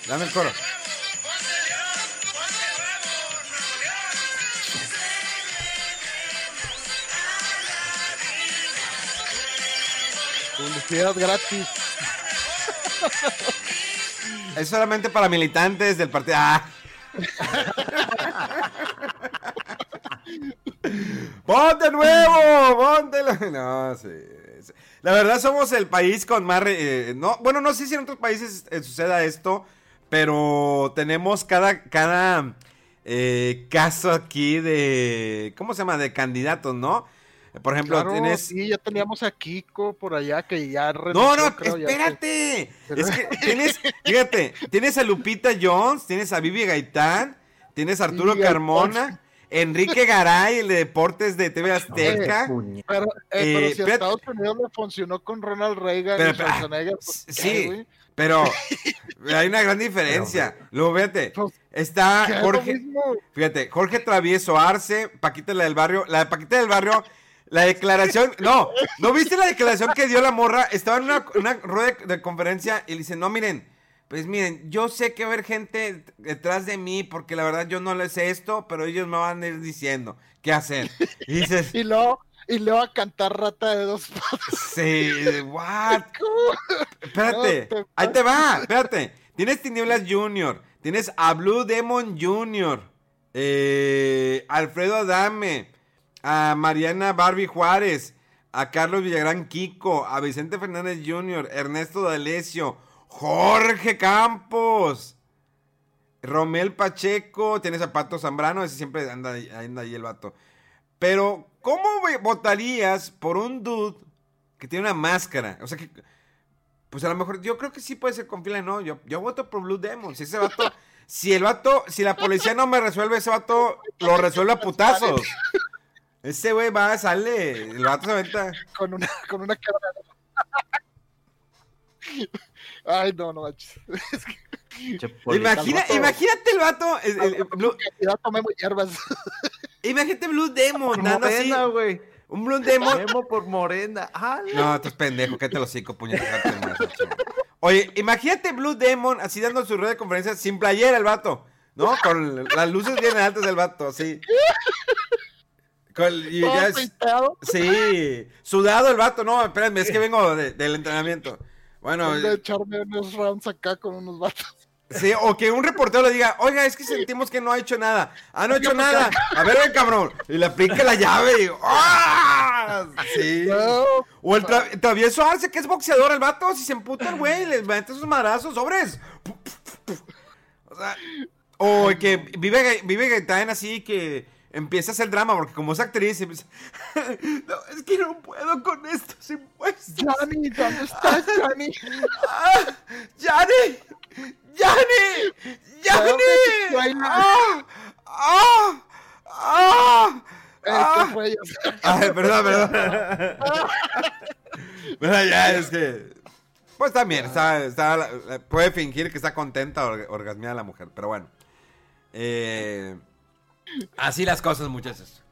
Dame el coro. Publicidad gratis. Es solamente para militantes del partido. ¡Ah! ¡Ponte nuevo! ¡Póntelo! No, sí. sí. La verdad somos el país con más... eh, no, bueno, no sé si en otros países eh, suceda esto, pero tenemos cada, cada eh, caso aquí de... ¿Cómo se llama? De candidatos, ¿no? Por ejemplo, Claro, tienes... sí, ya teníamos a Kiko por allá que ya No, renunció, no, creo, que- espérate. Es que tienes, fíjate, tienes a Lupita Jones, tienes a Vivi Gaitán, tienes a Arturo Sí, Carmona, Enrique Garay, el de deportes de TV Azteca. Pero, eh, Eh, pero si espérate. Estados Unidos le funcionó con Ronald Reagan Pero, y pero, Schwarzenegger, pues, ¿qué, sí? Pero hay una gran diferencia. Luego, fíjate, Pues, está ¿qué es lo Jorge, fíjate, Jorge Travieso Arce, Paquita la del barrio, la de Paquita del barrio, la declaración, no, ¿no viste la declaración que dio la morra? Estaba en una, una rueda de, de conferencia y le dice, no, miren, pues miren, yo sé que va a haber gente detrás de mí porque la verdad yo no les sé esto, pero ellos me van a ir diciendo qué hacer. Y dices, Y luego, y luego a cantar rata de dos patas. sí, what? Espérate, No te ahí te va, espérate. Tienes Tinieblas Junior, tienes a Blue Demon Junior, eh, Alfredo Adame, a Mariana Barbie Juárez, a Carlos Villagrán Kiko, a Vicente Fernández Jr., Ernesto D'Alessio, Jorge Campos, Romel Pacheco, tienes a Pato Zambrano, ese siempre anda, anda ahí el vato. Pero, ¿cómo votarías por un dude que tiene una máscara? O sea que, pues a lo mejor, yo creo que sí puede ser con fila, no. Yo, yo voto por Blue Demon. Si ese vato, si el vato, si la policía no me resuelve, ese vato lo resuelve a putazos. Ese güey va, sale, el vato se aventa. Con una, con una cara. Ay, no, no manches. Es que. Imagina, imagínate el vato, el- el- el Blue- tomé hierbas. imagínate Blue Demon, dando así, güey. un Blue Demon. Por morena. No, tú es pendejo, que te lo cico, puñetas. Oye, imagínate Blue Demon así dando su rueda de conferencia sin playera el vato, ¿no? Con las luces bien altas del vato, así. Con- y ya es- sí, sudado el vato, no, espérame, es que vengo de- del entrenamiento. Bueno, de echarme unos rounds acá con unos vatos. Sí, o que un reportero le diga, oiga, es que sentimos que no ha hecho nada. Ah, no ha hecho nada. A ver, ven, cabrón. Y le aplica la llave y. ¡Ah! Sí. O el tra- travieso Arce, que es boxeador el vato, si se emputa el güey, les mete sus madrazos, sobres. O sea, o que vive, vive Gaitán así que empieza a hacer drama, porque como es actriz, empieza, no, es que no puedo con estos impuestos. Johnny, ¿dónde estás? ¡Ah! ¡Yanni! ¡Yanni! ¡Yanni! Yanni. ¡Ah! ¡Ah! ¡Ah! ¡Ah! Ay, perdón, perdón. Ya es que. Pues también, está, está, puede fingir que está contenta or- orgasmeada la mujer, pero bueno. Eh, así las cosas, muchachos.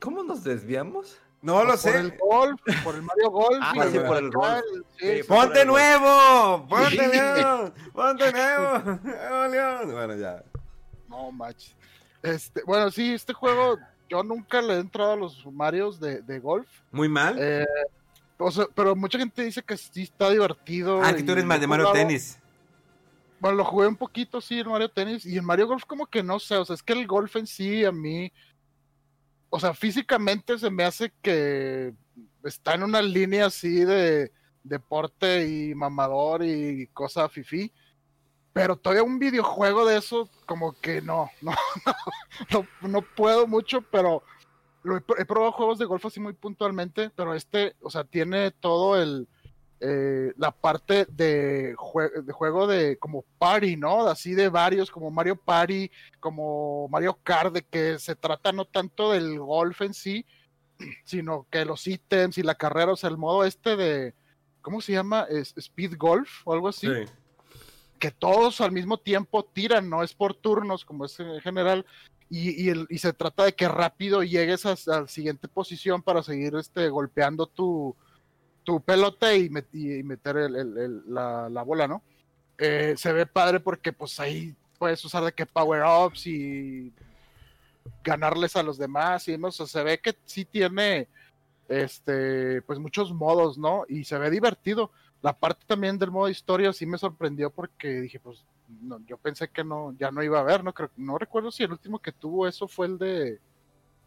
¿Cómo nos desviamos? No lo Por sé. el golf, por el Mario Golf. Ah, sí, por el golf. Sí, por ¡Ponte el nuevo! ¡Ponte nuevo! ¡Ponte nuevo! ¡Nuevo León! Bueno, ya. No, match. Este, bueno, sí, este juego yo nunca le he entrado a los Marios de, de golf. ¿Muy mal? Eh, o sea, pero mucha gente dice que sí está divertido. ah, que tú eres más de Mario. Tenis. Bueno, lo jugué un poquito, sí, en Mario Tennis. Y en Mario Golf, como que no sé, o sea, es que el golf en sí, a mí. O sea, físicamente se me hace que está en una línea así de deporte y mamador y cosa fifí. Pero todavía un videojuego de eso, como que no, no, no, no, puedo mucho, pero he, he probado juegos de golf así muy puntualmente, pero este, o sea, tiene todo el, eh, la parte de, jue- de juego de como party, ¿no? Así de varios, como Mario Party, como Mario Kart, de que se trata no tanto del golf en sí, sino que los ítems y la carrera, o sea, el modo este de, ¿cómo se llama? Es, speed Golf o algo así, que todos al mismo tiempo tiran, no es por turnos como es en general. Y, y el- y se trata de que rápido llegues a, a la siguiente posición para seguir este, golpeando tu, tu pelota y, met- y meter la, la bola, ¿no? Eh, se ve padre porque pues ahí puedes usar de que power-ups y ganarles a los demás y demás. O sea, se ve que sí tiene este pues muchos modos, ¿no? Y se ve divertido. La parte también del modo historia sí me sorprendió porque dije, pues no, yo pensé que no, ya no iba a haber, no creo, no recuerdo si el último que tuvo eso fue el de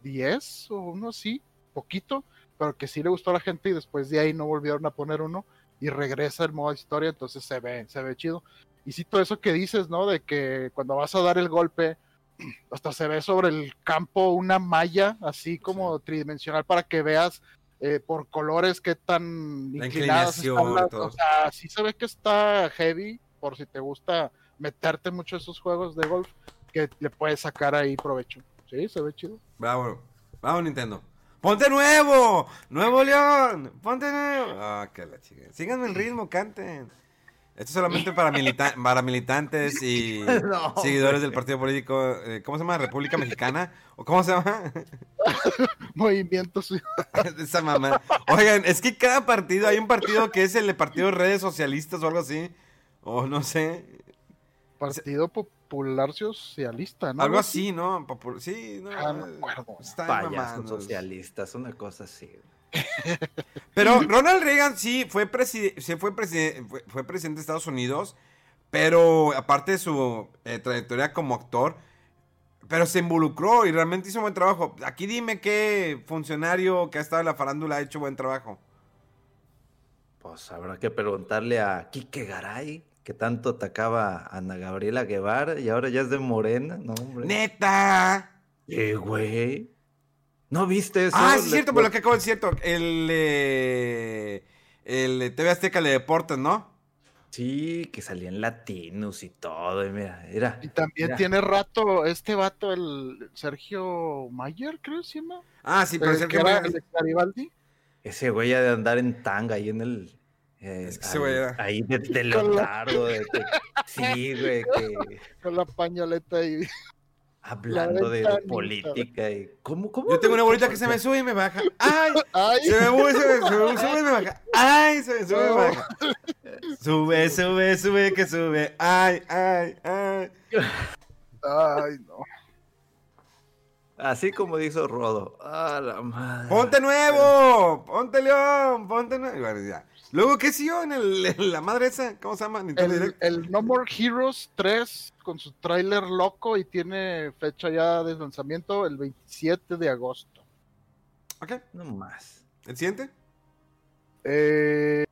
10 o uno así, poquito, pero que sí le gustó a la gente y después de ahí no volvieron a poner uno y regresa el modo historia, entonces se ve, se ve chido. Y sí, todo eso que dices, ¿no? De que cuando vas a dar el golpe, hasta se ve sobre el campo una malla así como tridimensional para que veas eh, por colores qué tan La inclinadas están inclinación, las- todo. o sea, sí se ve que está heavy por si te gusta meterte mucho en esos juegos de golf que le puedes sacar ahí provecho. Sí, se ve chido. Bravo. Bravo, Nintendo. ¡Ponte nuevo! ¡Nuevo León! ¡Ponte nuevo! Ah, que la chica. Síganme el ritmo, canten. Esto es solamente para, milita- para militantes y No, seguidores del partido político. eh, ¿Cómo se llama? ¿República Mexicana? ¿O cómo se llama? Movimientos. Esa mamá. Oigan, es que cada partido, hay un partido que es el de Partido de Redes Socialistas o algo así. O no sé. Partido Popular Socialista, ¿no? Algo así, ¿no? Sí, no. Ah, no acuerdo. Está socialistas, una cosa así. Pero Ronald Reagan sí fue, preside- sí fue, preside- fue, fue presidente de Estados Unidos, pero aparte de su eh, trayectoria como actor, pero se involucró y realmente hizo buen trabajo. Aquí dime qué funcionario que ha estado en la farándula ha hecho buen trabajo. Pues habrá que preguntarle a Quique Garay, que tanto atacaba a Ana Gabriela Guevara y ahora ya es de Morena, ¿no, hombre? ¡Neta! Eh, güey. ¿No viste eso? Ah, sí, es cierto, por lo que acabo de decir, cierto. El, eh, el TV Azteca le deportes, ¿no? Sí, que salía en Latinos y todo. Y mira, era. Y también Mira. tiene rato este vato, el Sergio Mayer, creo que se llama. Ah, sí, pero el es el que era el de Garibaldi. Ese güey ha de andar en tanga ahí en el. Eh, Es que ahí- güey era- Ahí de, de la- leotardo. de que- sí, güey, que Con la pañoleta y hablando de, política. Y, ¿Cómo, cómo? Yo tengo una bolita que se me sube y me baja. ¡Ay! ¡Ay! Se me sube, se me, se me sube y me baja. ¡Ay! Se me sube y me baja. Sube, sube, sube, que sube. ¡Ay, ay, ay! Ay, no. Así como dijo Rodo. ¡Ah, la madre! ¡Ponte nuevo! ¡Ponte León! ¡Ponte nuevo! Y bueno, ya. Luego, ¿qué siguió en, el, en la madre esa? ¿Cómo se llama? El, No More Heroes 3 con su tráiler loco y tiene fecha ya de lanzamiento el 27 de agosto. Ok, No más. ¿el siguiente? Eh,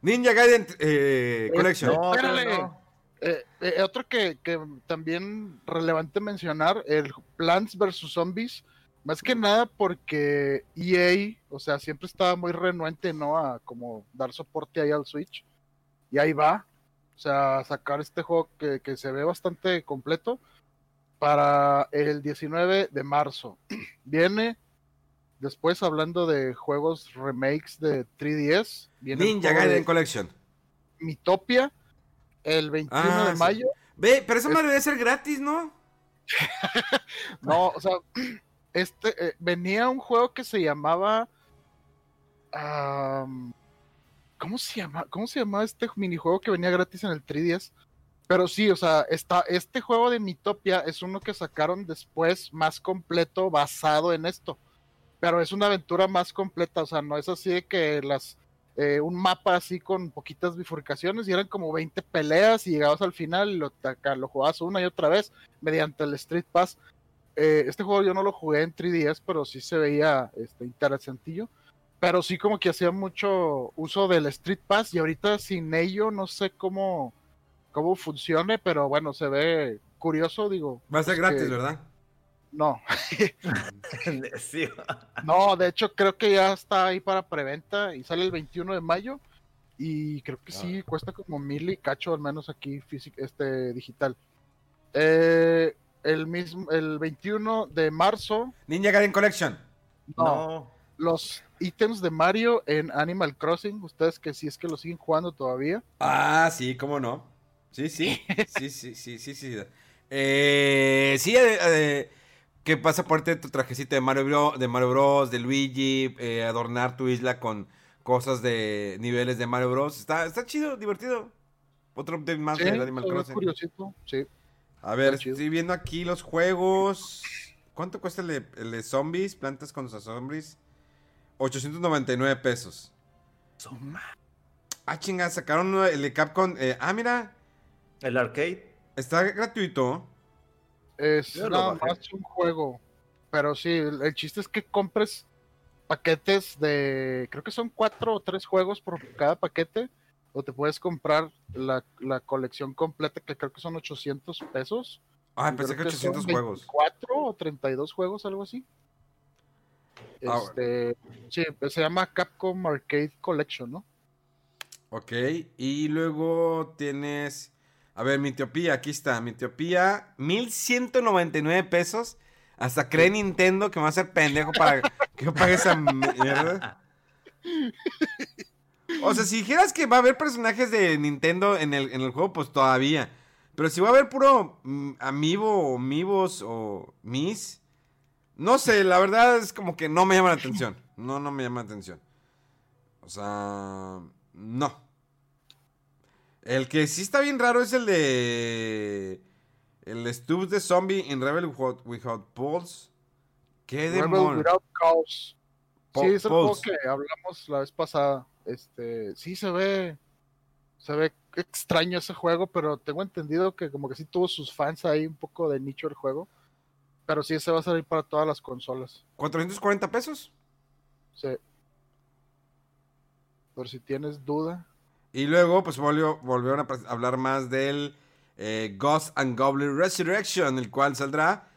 Ninja Gaiden eh, Collection. No, Espérale. no, no. eh, eh, otro que, que también relevante mencionar, el Plants vs. Zombies, más que nada porque EA, o sea, siempre estaba muy renuente, ¿no? A como dar soporte ahí al Switch. Y ahí va. O sea, sacar este juego que, que se ve bastante completo para el 19 de marzo. Viene después hablando de juegos remakes de 3DS. Viene Ninja Gaiden Collection. Mitopia el 21 Ah, de sí. mayo. Ve, pero esa Es- madre debe ser gratis, ¿no? No, o sea, este eh, venía un juego que se llamaba am, ¿Cómo se llama? ¿Cómo se llamaba este minijuego que venía gratis en el 3DS? Pero sí, o sea, está, este juego de Mitopia es uno que sacaron después más completo basado en esto. Pero es una aventura más completa, o sea, no es así de que las eh, un mapa así con poquitas bifurcaciones y eran como 20 peleas y llegabas al final y lo, lo jugabas una y otra vez mediante el Street Pass. Eh, este juego yo no lo jugué en 3DS, pero sí se veía este, interesantillo. Pero sí como que hacía mucho uso del Street Pass y ahorita sin ello no sé cómo, cómo funcione, pero bueno, se ve curioso, digo. Va a ser gratis, que- ¿verdad? No, Sí. no, de hecho creo que ya está ahí para preventa y sale el 21 de mayo y creo que sí cuesta como mil y cacho al menos aquí físico, este digital. Eh, el mismo, el 21 de marzo, Ninja Gaiden Collection. no, No. los ítems de Mario en Animal Crossing, ustedes que sí es que lo siguen jugando todavía. Ah, sí, cómo no. Sí, sí. Sí, sí, sí, sí, sí. Eh, sí, eh, eh, que pasa por tu trajecito de Mario, Bro- de Mario Bros, de Luigi, eh, adornar tu isla con cosas de niveles de Mario Bros. Está, está chido, divertido. Otro update más Sí, del Animal Crossing. curiosito, sí. A ver, chido. estoy viendo aquí los juegos. ¿Cuánto cuesta el de, el de zombies? Plantas contra zombies. 899 pesos. Ah, chinga, sacaron el de Capcom. eh, ah, mira, El arcade. está gratuito. Es Yo nada más un juego. Pero sí, el, el chiste es que compres paquetes de. Creo que son cuatro o tres juegos por cada paquete. O te puedes comprar la, la colección completa, que creo que son 800 pesos. Ah, pensé que creo 800 son juegos. 24 o 32 juegos, algo así. Ah, Este, sí, pues se llama Capcom Arcade Collection, ¿no? Ok, y luego tienes. A ver, Mitiopía, aquí está. Mitiopía, 1199 pesos. Hasta cree Nintendo que me va a hacer pendejo para que yo pague esa mierda. O sea, si dijeras que va a haber personajes de Nintendo en el, en el juego, pues todavía. Pero si va a haber puro mm, amiibo o mivos o mis, no sé, la verdad es como que no me llama la atención. No, no me llama la atención. O sea, no. El que sí está bien raro es el de. El Stubbs de Zombie en Rebel Without, Without Pulse. ¿Qué Rebel demonio? Without. Po- sí, es el juego que hablamos la vez pasada. Este, sí se ve, se ve extraño ese juego, pero tengo entendido que como que sí tuvo sus fans ahí un poco de nicho el juego. Pero sí, ese va a salir para todas las consolas. 440 pesos. Sí. Por si tienes duda. Y luego, pues volvió, volvieron a hablar más del eh, Ghost and Goblin Resurrection, el cual saldrá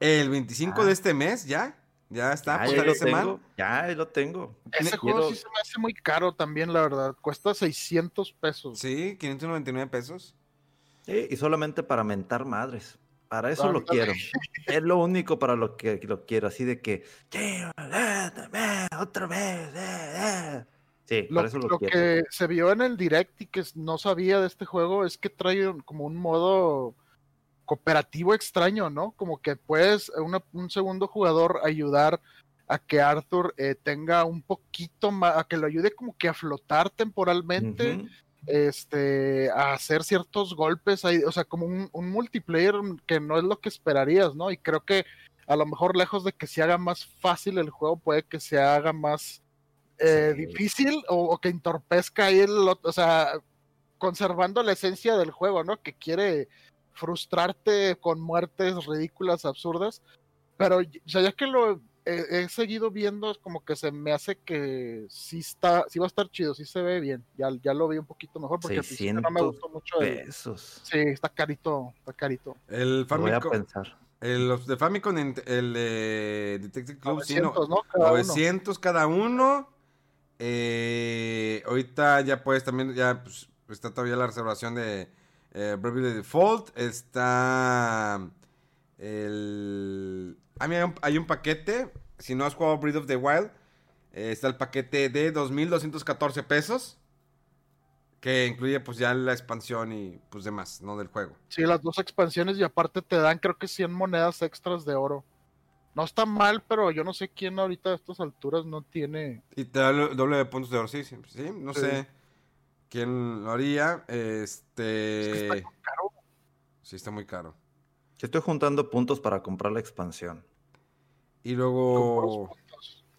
el 25 Ah. de este mes ya. Ya está, Ya, pues ya lo tengo. Ya ahí lo tengo. Ese Quiero- juego sí se me hace muy caro también, la verdad. Cuesta 600 pesos. Sí, 599 pesos. Sí, y solamente para mentar madres. Para eso lo Ándale. quiero. Es lo único para lo que lo quiero. Así de que. "Quiero, eh, Otra vez. eh, eh". Sí, Lo, para eso lo, lo quiero. que se vio en el direct y que no sabía de este juego es que trae como un modo cooperativo extraño, ¿no? Como que puedes una- un segundo jugador ayudar a que Arthur eh, tenga un poquito más, a que lo ayude como que a flotar temporalmente, este, a hacer ciertos golpes ahí, o sea, como un, un multiplayer que no es lo que esperarías, ¿no? Y creo que a lo mejor lejos de que se haga más fácil el juego, puede que se haga más eh, Sí. difícil o, o que entorpezca ahí el otro, o sea, conservando la esencia del juego, ¿no? Que quiere frustrarte con muertes ridículas, absurdas, pero, o sea, ya que lo he, he seguido viendo, es como que se me hace que sí está, sí va a estar chido, sí se ve bien, ya, ya lo vi un poquito mejor, porque al principio no me 600 gustó mucho el, Pesos. Sí, está carito, está carito. El Lo voy a Famicom, pensar. el, los de Famicom, el de Detective Club, sí, no, 900, ¿no? Cada uno. 900 cada uno. Eh, ahorita ya puedes también, ya pues, está todavía la reservación de eh, Bravely Default. Está el... Ah, mira, hay un, hay un paquete. Si no has jugado Breath of the Wild, eh, está el paquete de 2.214 pesos. Que incluye pues ya la expansión y pues demás, ¿no? Del juego. Sí, las dos expansiones y aparte te dan creo que 100 monedas extras de oro. No está mal, pero yo no sé quién ahorita a estas alturas no tiene. Y te da el doble de puntos de oro, sí, sí, sí, no Sí. sé quién lo haría. Es que Este. está caro. Sí, está muy caro. Yo estoy juntando puntos para comprar la expansión. Y luego.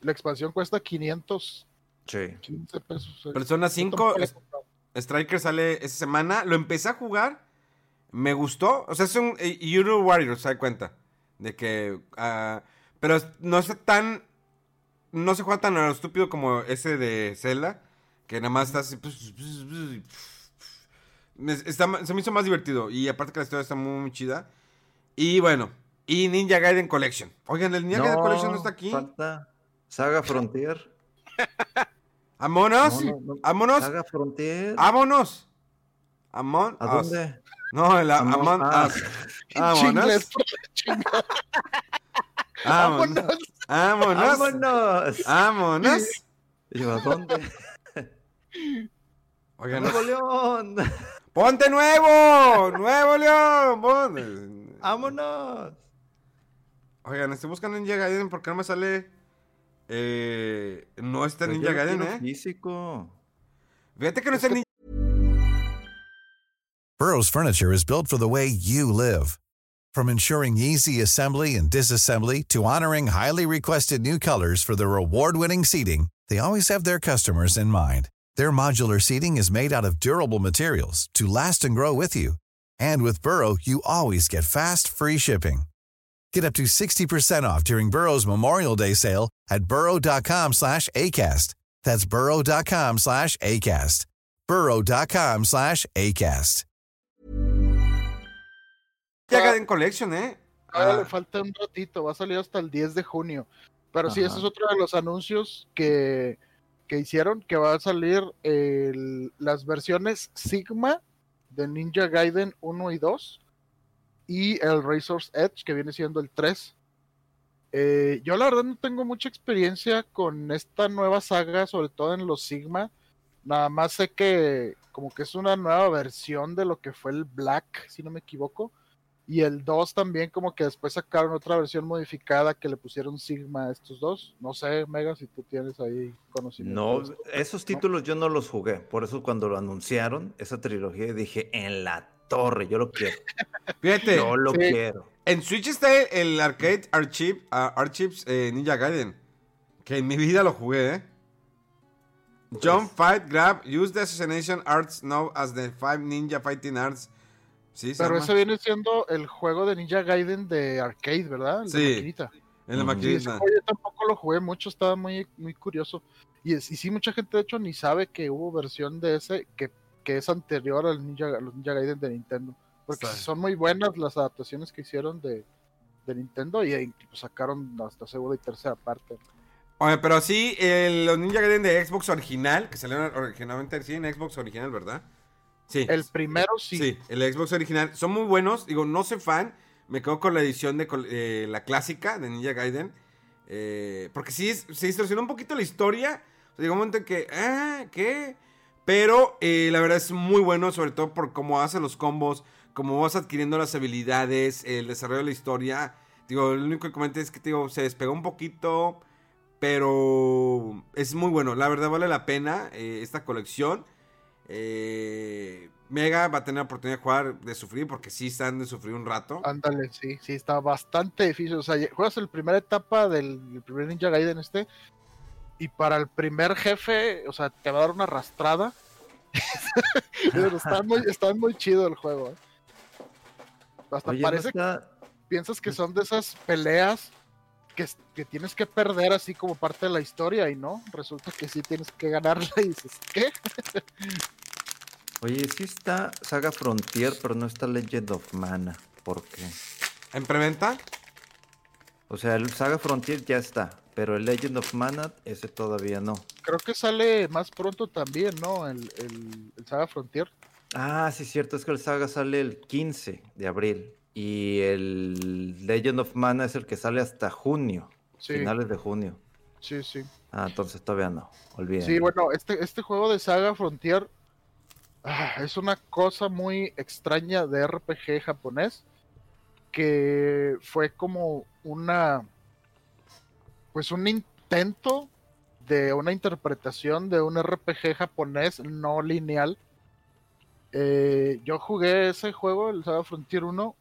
La expansión cuesta 515 Sí. pesos. Persona Yo 5, tampoco la he comprado. Striker sale esa semana. Lo empecé a jugar. Me gustó. O sea, es un Euro Warrior, se da cuenta. De que. ah, pero no es tan. No se juega tan a lo estúpido como ese de Zelda. Que nada más estás. está se me hizo más divertido. Y aparte que la historia está muy, muy chida. Y bueno. Y Ninja Gaiden Collection. Oigan, el Ninja Gaiden Collection no está aquí. Falta Saga Frontier. No. ¡Vámonos! Saga Frontier. ¡Vámonos! Amon ¿A Us. dónde? No, el a- Among Among Us. Vámonos. Vámonos. Vámonos. ¡Vámonos! Y ¿a dónde? Oigan, ¡Nuevo León! ponte nuevo. Nuevo León. Pon- ¡Vámonos! Oigan, estoy buscando Ninja Gaiden porque no me sale. Eh, no está Pues Ninja Gaiden, eh. Físico. Fíjate que no está Ninja Burrow's furniture is built for the way you live. From ensuring easy assembly and disassembly to honoring highly requested new colors for their award-winning seating, they always have their customers in mind. Their modular seating is made out of durable materials to last and grow with you. And with Burrow, you always get fast, free shipping. Get up to 60% off during Burrow's Memorial Day sale at burrow.com slash ACAST. That's burrow.com slash ACAST. burrow.com slash ACAST. Gaiden Collection, eh. Ahora Ah, le falta un ratito, va a salir hasta el 10 de junio. Pero sí, ese es otro de los anuncios que, que hicieron, que va a salir las versiones Sigma de Ninja Gaiden 1 y 2 y el Razor's Edge, que viene siendo el 3. Eh, yo la verdad no tengo mucha experiencia con esta nueva saga, sobre todo en los Sigma. Nada más sé que como que es una nueva versión de lo que fue el Black, si no me equivoco. Y el 2 también como que después sacaron otra versión modificada que le pusieron Sigma a estos dos. No sé, Mega, si tú tienes ahí conocimiento. No, esto. esos títulos yo no los jugué. Por eso cuando lo anunciaron, esa trilogía, dije, en la torre, yo lo quiero. Fíjate, Yo lo Sí. quiero. en Switch está el Arcade Archive, ah, Archives eh, Ninja Gaiden. Que en mi vida lo jugué, eh. Jump, fight, grab, use the assassination arts known as the five ninja fighting arts. Sí, Pero ese viene siendo el juego de Ninja Gaiden de arcade, ¿verdad? El de Sí. maquinita. En la Ujú. Sí, ese maquinita. juego yo tampoco lo jugué mucho, estaba muy, muy curioso. Y, es- y sí, mucha gente de hecho ni sabe que hubo versión de ese que, que es anterior al Ninja, a los Ninja Gaiden de Nintendo. Porque Sí. son muy buenas las adaptaciones que hicieron de, de Nintendo y ahí pues, sacaron hasta segunda y tercera parte. Oye, pero sí, el- los Ninja Gaiden de Xbox original, que salieron originalmente, sí, en Xbox original, ¿verdad? Sí. El primero sí. Sí, el Xbox original. Son muy buenos. Digo, no soy fan. Me quedo con la edición de eh, la clásica de Ninja Gaiden. eh, porque sí se distorsionó un poquito la historia. O sea, llegó un momento en que, ah, ¿qué? Pero eh, la verdad es muy bueno, sobre todo por cómo hace los combos, cómo vas adquiriendo las habilidades, el desarrollo de la historia. Digo, lo único que comenté es que digo, se despegó un poquito, pero es muy bueno. La verdad vale la pena eh, esta colección. Eh, Mega va a tener la oportunidad de jugar, de sufrir, porque sí están de sufrir un rato. Ándale, sí, sí, está bastante difícil. O sea, juegas la primera etapa del, del primer Ninja Gaiden este. Y para el primer jefe, o sea, te va a dar una arrastrada. Pero está muy, está muy chido el juego. ¿eh? Hasta Oye, ¿no parece está- piensas que son de esas peleas que, que tienes que perder así como parte de la historia y no, resulta que sí tienes que ganarla y dices, ¿qué? Oye, sí está Saga Frontier, pero no está Legend of Mana. ¿Por qué? ¿En preventa? O sea, el Saga Frontier ya está, pero el Legend of Mana, ese todavía no. Creo que sale más pronto también, ¿no? El, el, el Saga Frontier. Ah, sí, cierto, es que el Saga sale el 15 de abril. Y el Legend of Mana es el que sale hasta junio, Sí, finales de junio. sí, sí. Ah, entonces todavía no, olviden. Sí, bueno, este, este juego de Saga Frontier ah, es una cosa muy extraña de RPG japonés que fue como una pues un intento de una interpretación de un RPG japonés no lineal. Eh, yo jugué ese juego, el Saga Frontier 1,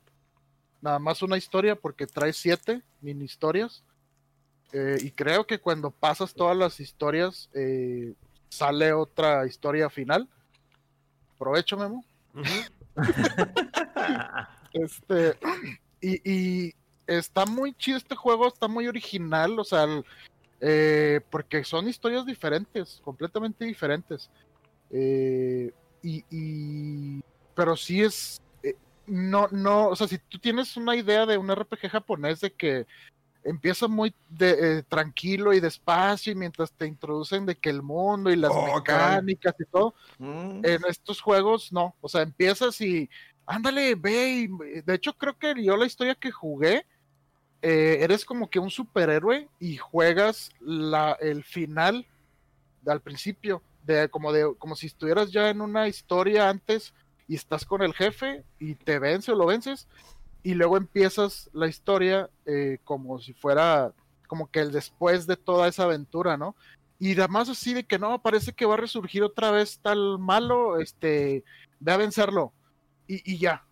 nada más una historia porque trae siete mini historias. Eh, y creo que cuando pasas todas las historias, eh, sale otra historia final. Provecho, Memo. Este, y, y está muy chido este juego, está muy original, o sea, el- eh, porque son historias diferentes, completamente diferentes. Y, y- pero sí es, no, no, o sea, si tú tienes una idea de un RPG japonés de que empieza muy de- eh, tranquilo y despacio y mientras te introducen de que el mundo y las Oh, mecánicas y todo, Mm, en estos juegos no, o sea, empiezas y ándale, ve, y- de hecho creo que yo la historia que jugué, eh, eres como que un superhéroe y juegas la, el final al principio, de, como, de, como si estuvieras ya en una historia antes y estás con el jefe y te vence o lo vences y luego empiezas la historia eh, como si fuera como que el después de toda esa aventura, ¿no? Y además así de que no, parece que va a resurgir otra vez tal malo, este, ve a vencerlo. Y, ya,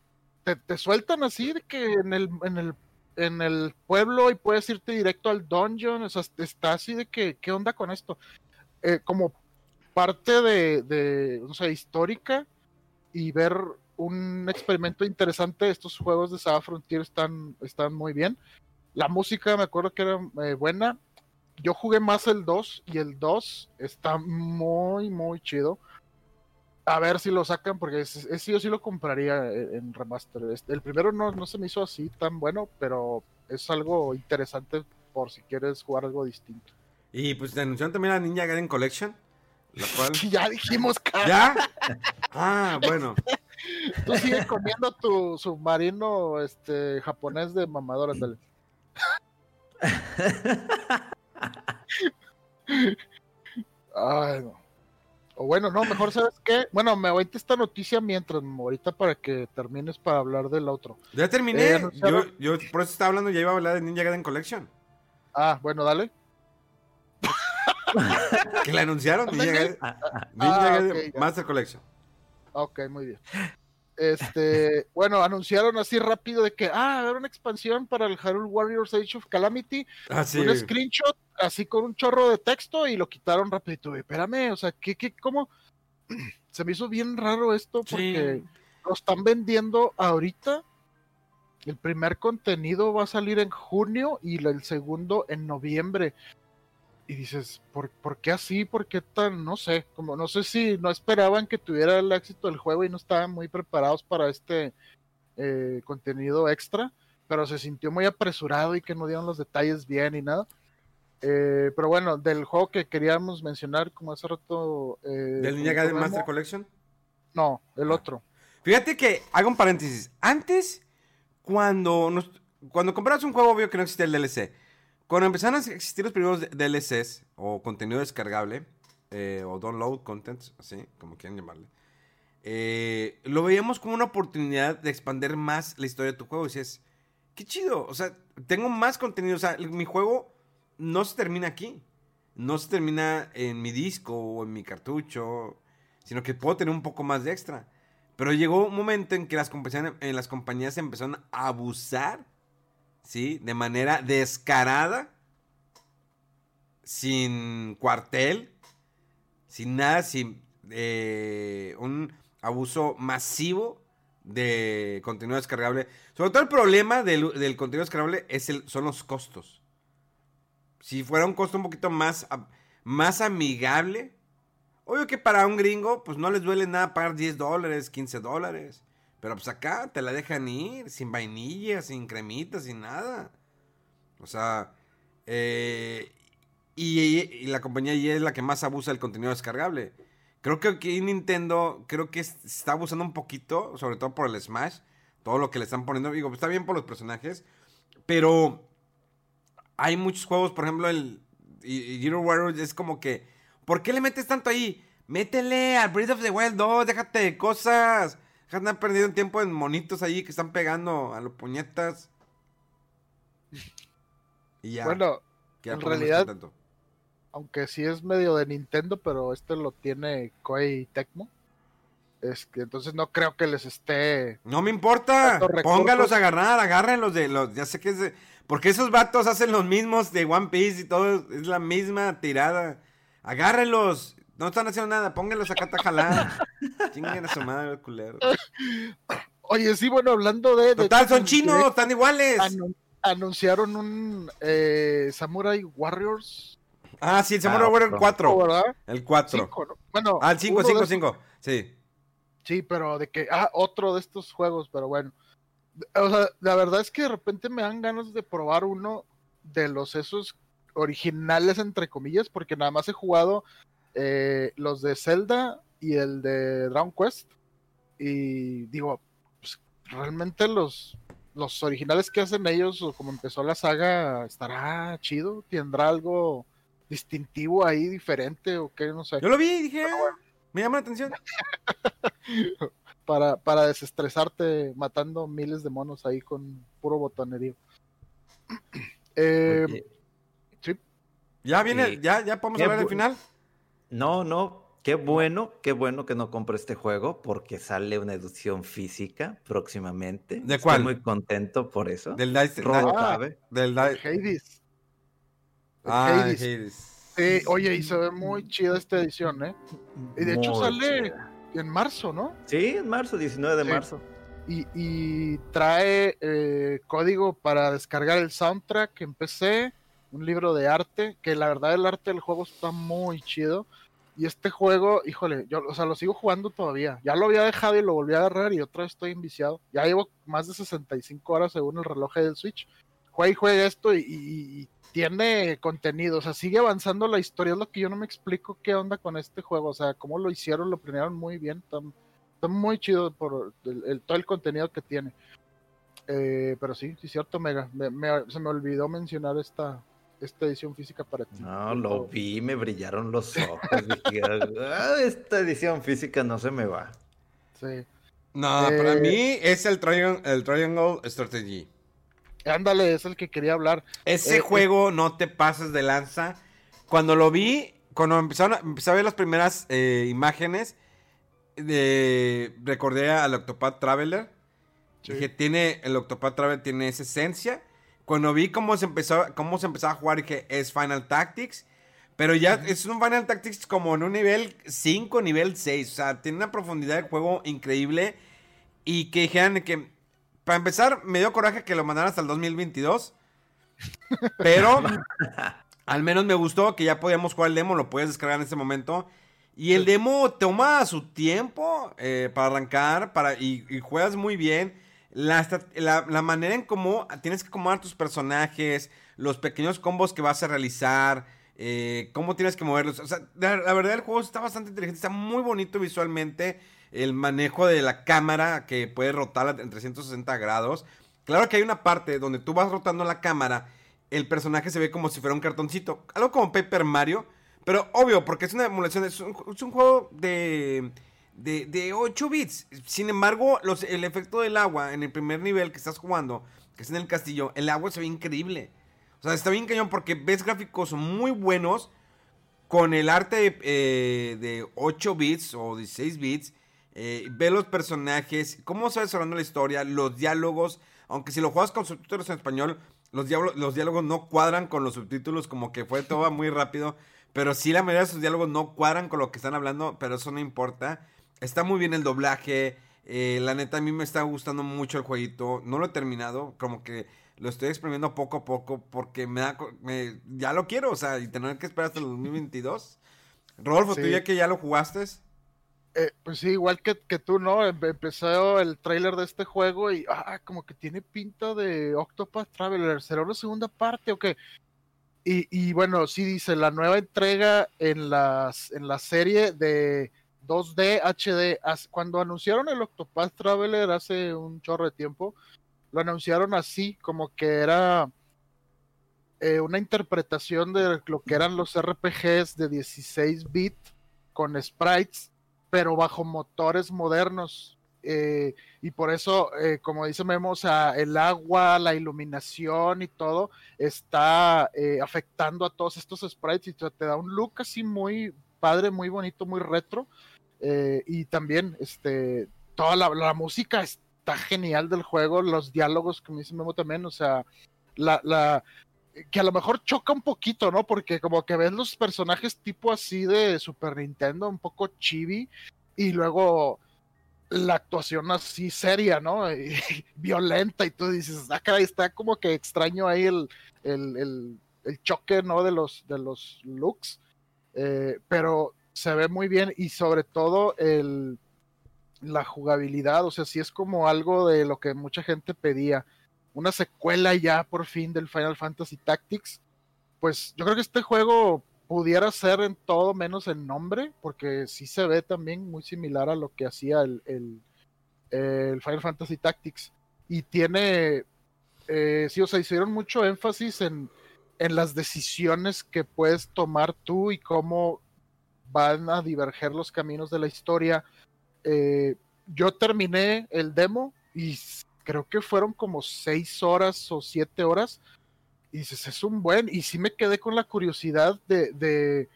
te, te sueltan así de que en el, en el en el pueblo y puedes irte directo al dungeon, o sea, está así de que, ¿qué onda con esto? Eh, como parte de, de, no sé, histórica y ver un experimento interesante, estos juegos de Saga Frontier están, están muy bien. La música me acuerdo que era eh, buena. Yo jugué más el 2 y el 2 está muy, muy chido. A ver si lo sacan, porque ese ese yo sí lo compraría en en remaster. Este, El primero no, no se me hizo así tan bueno, pero es algo interesante por si quieres jugar algo distinto. Y pues te anunciaron también la Ninja Gaiden Collection. La cual. Ya dijimos, cara. ¿Ya? Ah, bueno. Tú sigues comiendo tu submarino este japonés de mamador, ándale. Ay, no. O bueno, no, mejor sabes qué. Bueno, me aguanta esta noticia mientras, ahorita para que termines para hablar del otro. Ya terminé. Eh, yo por eso estaba hablando, ya iba a hablar de Ninja Gaiden Collection. Ah, bueno, dale. Que la anunciaron. Ninja Gaiden, Ninja Ah, Gaiden ya. Master Collection. Ok, muy bien. Este, bueno, anunciaron así rápido de que, ah, va a haber una expansión para el Hyrule Warriors Age of Calamity. Ah, sí. un screenshot así con un chorro de texto y lo quitaron rapidito. Espérame, o sea, ¿qué, qué, cómo? Se me hizo bien raro esto porque Sí. lo están vendiendo ahorita. El primer contenido va a salir en junio y el segundo en noviembre. Y dices, ¿por, por qué así? ¿Por qué tan? No sé, como no sé si no esperaban que tuviera el éxito del juego y no estaban muy preparados para este eh, contenido extra. pero se sintió muy apresurado y que no dieron los detalles bien y nada. Eh, pero bueno, del juego que queríamos mencionar, como hace rato. Eh, ¿Del Ninja Gaiden Master Collection? No, el Ah. otro. Fíjate que, hago un paréntesis. Antes, cuando, nos- cuando comprabas un juego, obvio que no existía el DLC. Cuando empezaron a existir los primeros DLCs, o contenido descargable, eh, o download content, así, como quieran llamarle, eh, lo veíamos como una oportunidad de expandir más la historia de tu juego. Y dices, qué chido, o sea, tengo más contenido, o sea, mi juego no se termina aquí. No se termina en mi disco o en mi cartucho, sino que puedo tener un poco más de extra. Pero llegó un momento en que las compañías, en las compañías empezaron a abusar, ¿sí? De manera descarada, sin cuartel, sin nada, sin eh, un abuso masivo de contenido descargable. Sobre todo el problema del, del contenido descargable es el, son los costos. Si fuera un costo un poquito más, más amigable, obvio que para un gringo, pues no les duele nada pagar 10 dólares, 15 dólares. Pero pues acá te la dejan ir, sin vainilla, sin cremita, sin nada. O sea, eh, y, la compañía EA es la que más abusa del contenido descargable. Creo que aquí Nintendo, creo que es- está abusando un poquito, sobre todo por el Smash. Todo lo que le están poniendo, digo, está bien por los personajes. Pero hay muchos juegos, por ejemplo, el Hero Warriors es como que, ¿por qué le metes tanto ahí? Métele al Breath of the Wild 2, déjate de cosas. Andar perdiendo tiempo en monitos ahí que están pegando a los puñetas. Y ya. Bueno, que en realidad- aunque sí es medio de Nintendo, pero este lo tiene Koei Tecmo. Es que entonces no creo que les esté. No me importa. Póngalos a agarrar, agárrenlos de los. Ya sé que es de- Porque esos vatos hacen los mismos de One Piece y todo. Es la misma tirada. Agárrenlos. No están haciendo nada. Pónganlos acá a jalar. Chinguen a su madre, culero. Oye, sí, bueno, hablando de. de Total, son chinos. Están iguales. anu- anunciaron un eh, Samurai Warriors. Ah, sí, el Samurai Ah, Warrior otro. 4. ¿verdad? El 4. Cinco, ¿no? Bueno, Ah, el 5, uno de 5, esos- 5. Sí. Sí, pero de que. Ah, otro de estos juegos, pero bueno. O sea, la verdad es que de repente me dan ganas de probar uno de los esos originales, entre comillas, porque nada más he jugado eh, los de Zelda y el de Dragon Quest. Y digo, pues, realmente los, los originales que hacen ellos, o como empezó la saga, estará chido, tendrá algo distintivo ahí, diferente, o qué, no sé. Yo lo vi y dije, ah, me llama la atención. para, para desestresarte matando miles de monos ahí con puro botonerío. Eh, sí, Ya viene, ya, ya podemos hablar del bu- final. No, no, qué bueno, qué bueno que no compre este juego porque sale una edición física próximamente. ¿De Estoy cuál? muy contento por eso. Del Dice. Ah. Del Dice. Hades. Ah, Hades. Hades. Sí, oye, y se ve muy chida esta edición, ¿eh? Y de hecho sale chida. en marzo, ¿no? Sí, en marzo, 19 de Sí. marzo. Y, y trae eh, código para descargar el soundtrack en PC, un libro de arte, que la verdad el arte del juego está muy chido. Y este juego, híjole, yo, o sea, lo sigo jugando todavía. Ya lo había dejado y lo volví a agarrar y otra vez estoy enviciado. Ya llevo más de 65 horas según el reloj del Switch. Juega y juega esto y, tiene contenido, o sea, sigue avanzando la historia. Es lo que yo no me explico qué onda con este juego. O sea, cómo lo hicieron, lo planearon muy bien. Está, muy chido por todo el contenido que tiene. Eh, pero sí, sí, cierto, Mega. Me- me- se me olvidó mencionar esta, esta edición física para ti. No, lo vi, me brillaron los ojos. dije, "Ah, esta edición física no se me va. Sí. No, Eh, para mí es el, triang- el Triangle Strategy. Ándale, es el que quería hablar. Ese Eh, juego no te pases de lanza. Cuando lo vi, cuando empezaron a, empecé a ver las primeras eh, imágenes, de, recordé al Octopath Traveler. Sí. Dije, tiene, el Octopath Traveler tiene esa esencia. Cuando vi cómo se empezó, cómo se empezaba a jugar, dije, es Final Tactics. Pero ya es un Final Tactics como en un nivel 5, nivel 6. O sea, tiene una profundidad de juego increíble. Y que dijeran que, para empezar, me dio coraje que lo mandaran hasta el 2022. Pero al menos me gustó que ya podíamos jugar el demo, lo puedes descargar en este momento. Y el demo toma su tiempo eh, para arrancar para, y, y juegas muy bien. La, la, manera en cómo tienes que acomodar tus personajes, los pequeños combos que vas a realizar, eh, cómo tienes que moverlos. O sea, la, verdad el juego está bastante inteligente, está muy bonito visualmente. El manejo de la cámara que puede rotar en 360 grados. Claro que hay una parte donde tú vas rotando la cámara, el personaje se ve como si fuera un cartoncito, algo como Paper Mario, pero obvio, porque es una emulación, un, es un juego de de, 8 bits. Sin embargo, los, el efecto del agua en el primer nivel que estás jugando, que es en el castillo, el agua se ve increíble. O sea, está bien cañón porque ves gráficos muy buenos con el arte de 8 eh, bits o 16 bits. Eh, ve los personajes, cómo se va desarrollando la historia, los diálogos. Aunque si lo juegas con subtítulos en español, los, los diálogos no cuadran con los subtítulos, como que fue todo muy rápido. Pero sí, la mayoría de sus diálogos no cuadran con lo que están hablando, pero eso no importa. Está muy bien el doblaje. Eh, la neta, a mí me está gustando mucho el jueguito. No lo he terminado, como que lo estoy exprimiendo poco a poco porque me da. ya lo quiero, o sea, y tener que esperar hasta el 2022. Rodolfo, ¿tú ya que ya lo jugaste? Eh, pues sí, igual que, que, tú, ¿no? Empezó el trailer de este juego y, ah, como que tiene pinta de Octopath Traveler. ¿Será una segunda parte o qué? Y, y bueno, sí dice, la nueva entrega en, las, en la serie de 2D HD. Cuando anunciaron el Octopath Traveler hace un chorro de tiempo, lo anunciaron así, como que era eh, una interpretación de lo que eran los RPGs de 16 bit con sprites, pero bajo motores modernos. Eh, y por eso, eh, como dice Memo, el agua, la iluminación y todo está afectando a todos estos sprites y te da un look así muy padre, muy bonito, muy retro. Eh, y también, este, toda la, música está genial del juego, los diálogos que me dice Memo también, o sea, la, la, que a lo mejor choca un poquito, ¿no? Porque como que ves los personajes tipo así de Super Nintendo, un poco chibi, y luego la actuación así seria, ¿no? violenta, y tú dices, ah, caray, está como que extraño ahí el, el, el, choque, ¿no? De los, de los looks. Eh, pero se ve muy bien y sobre todo el, la jugabilidad, o sea, si es como algo de lo que mucha gente pedía, una secuela ya por fin del Final Fantasy Tactics, pues yo creo que este juego pudiera ser en todo menos el nombre, porque sí se ve también muy similar a lo que hacía el, el, Final Fantasy Tactics. Y tiene, eh, sí, o sea, hicieron mucho énfasis en, en las decisiones que puedes tomar tú y cómo van a diverger los caminos de la historia. Eh, yo terminé el demo y creo que fueron como seis horas o siete horas. Y dices, es un buen. Y sí me quedé con la curiosidad de,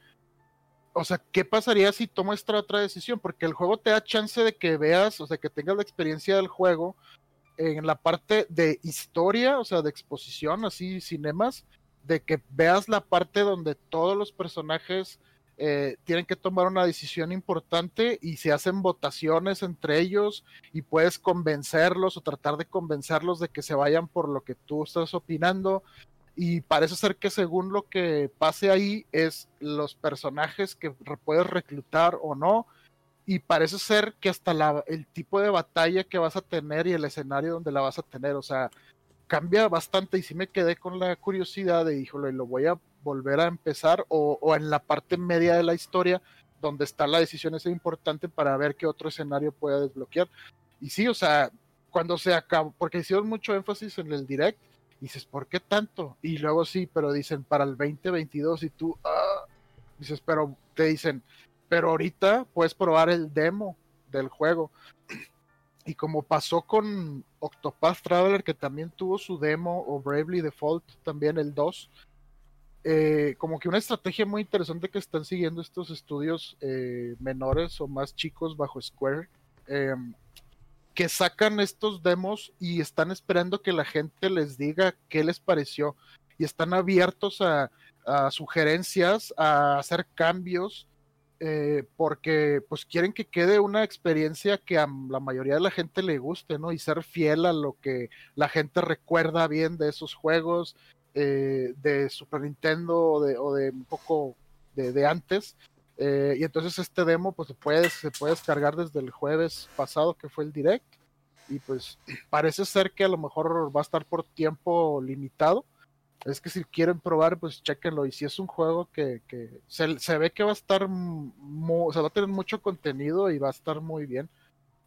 o sea, ¿qué pasaría si tomo esta otra decisión? Porque el juego te da chance de que veas, o sea, que tengas la experiencia del juego en la parte de historia, o sea, de exposición, así, cinemas, de que veas la parte donde todos los personajes eh, tienen que tomar una decisión importante y se hacen votaciones entre ellos y puedes convencerlos o tratar de convencerlos de que se vayan por lo que tú estás opinando. Y parece ser que según lo que pase ahí es los personajes que puedes reclutar o no. Y parece ser que hasta el tipo de batalla que vas a tener y el escenario donde la vas a tener. O sea, cambia bastante y sí me quedé con la curiosidad de, híjole, lo voy a volver a empezar o, en la parte media de la historia donde está la decisión es importante para ver qué otro escenario puede desbloquear. Y sí, o sea, cuando se acabó, porque hicieron mucho énfasis en el direct, dices, ¿por qué tanto? Y luego sí, pero dicen para el 2022 y tú, ah", dices, pero te dicen, pero ahorita puedes probar el demo del juego. Y como pasó con Octopath Traveler, que también tuvo su demo, o Bravely Default, también el 2, eh, como que una estrategia muy interesante que están siguiendo estos estudios eh, menores o más chicos bajo Square, em, que sacan estos demos y están esperando que la gente les diga qué les pareció y están abiertos a, sugerencias, a hacer cambios, eh, porque pues quieren que quede una experiencia que a la mayoría de la gente le guste, ¿no? Y ser fiel a lo que la gente recuerda bien de esos juegos, eh, de Super Nintendo o de, un poco de, antes. Eh, y entonces este demo pues se puede, se puede descargar desde el jueves pasado que fue el direct. y pues parece ser que a lo mejor va a estar por tiempo limitado. Es que si quieren probar, pues chequenlo. Y si es un juego que, que se, se, ve que va a estar, o sea, va a tener mucho contenido y va a estar muy bien.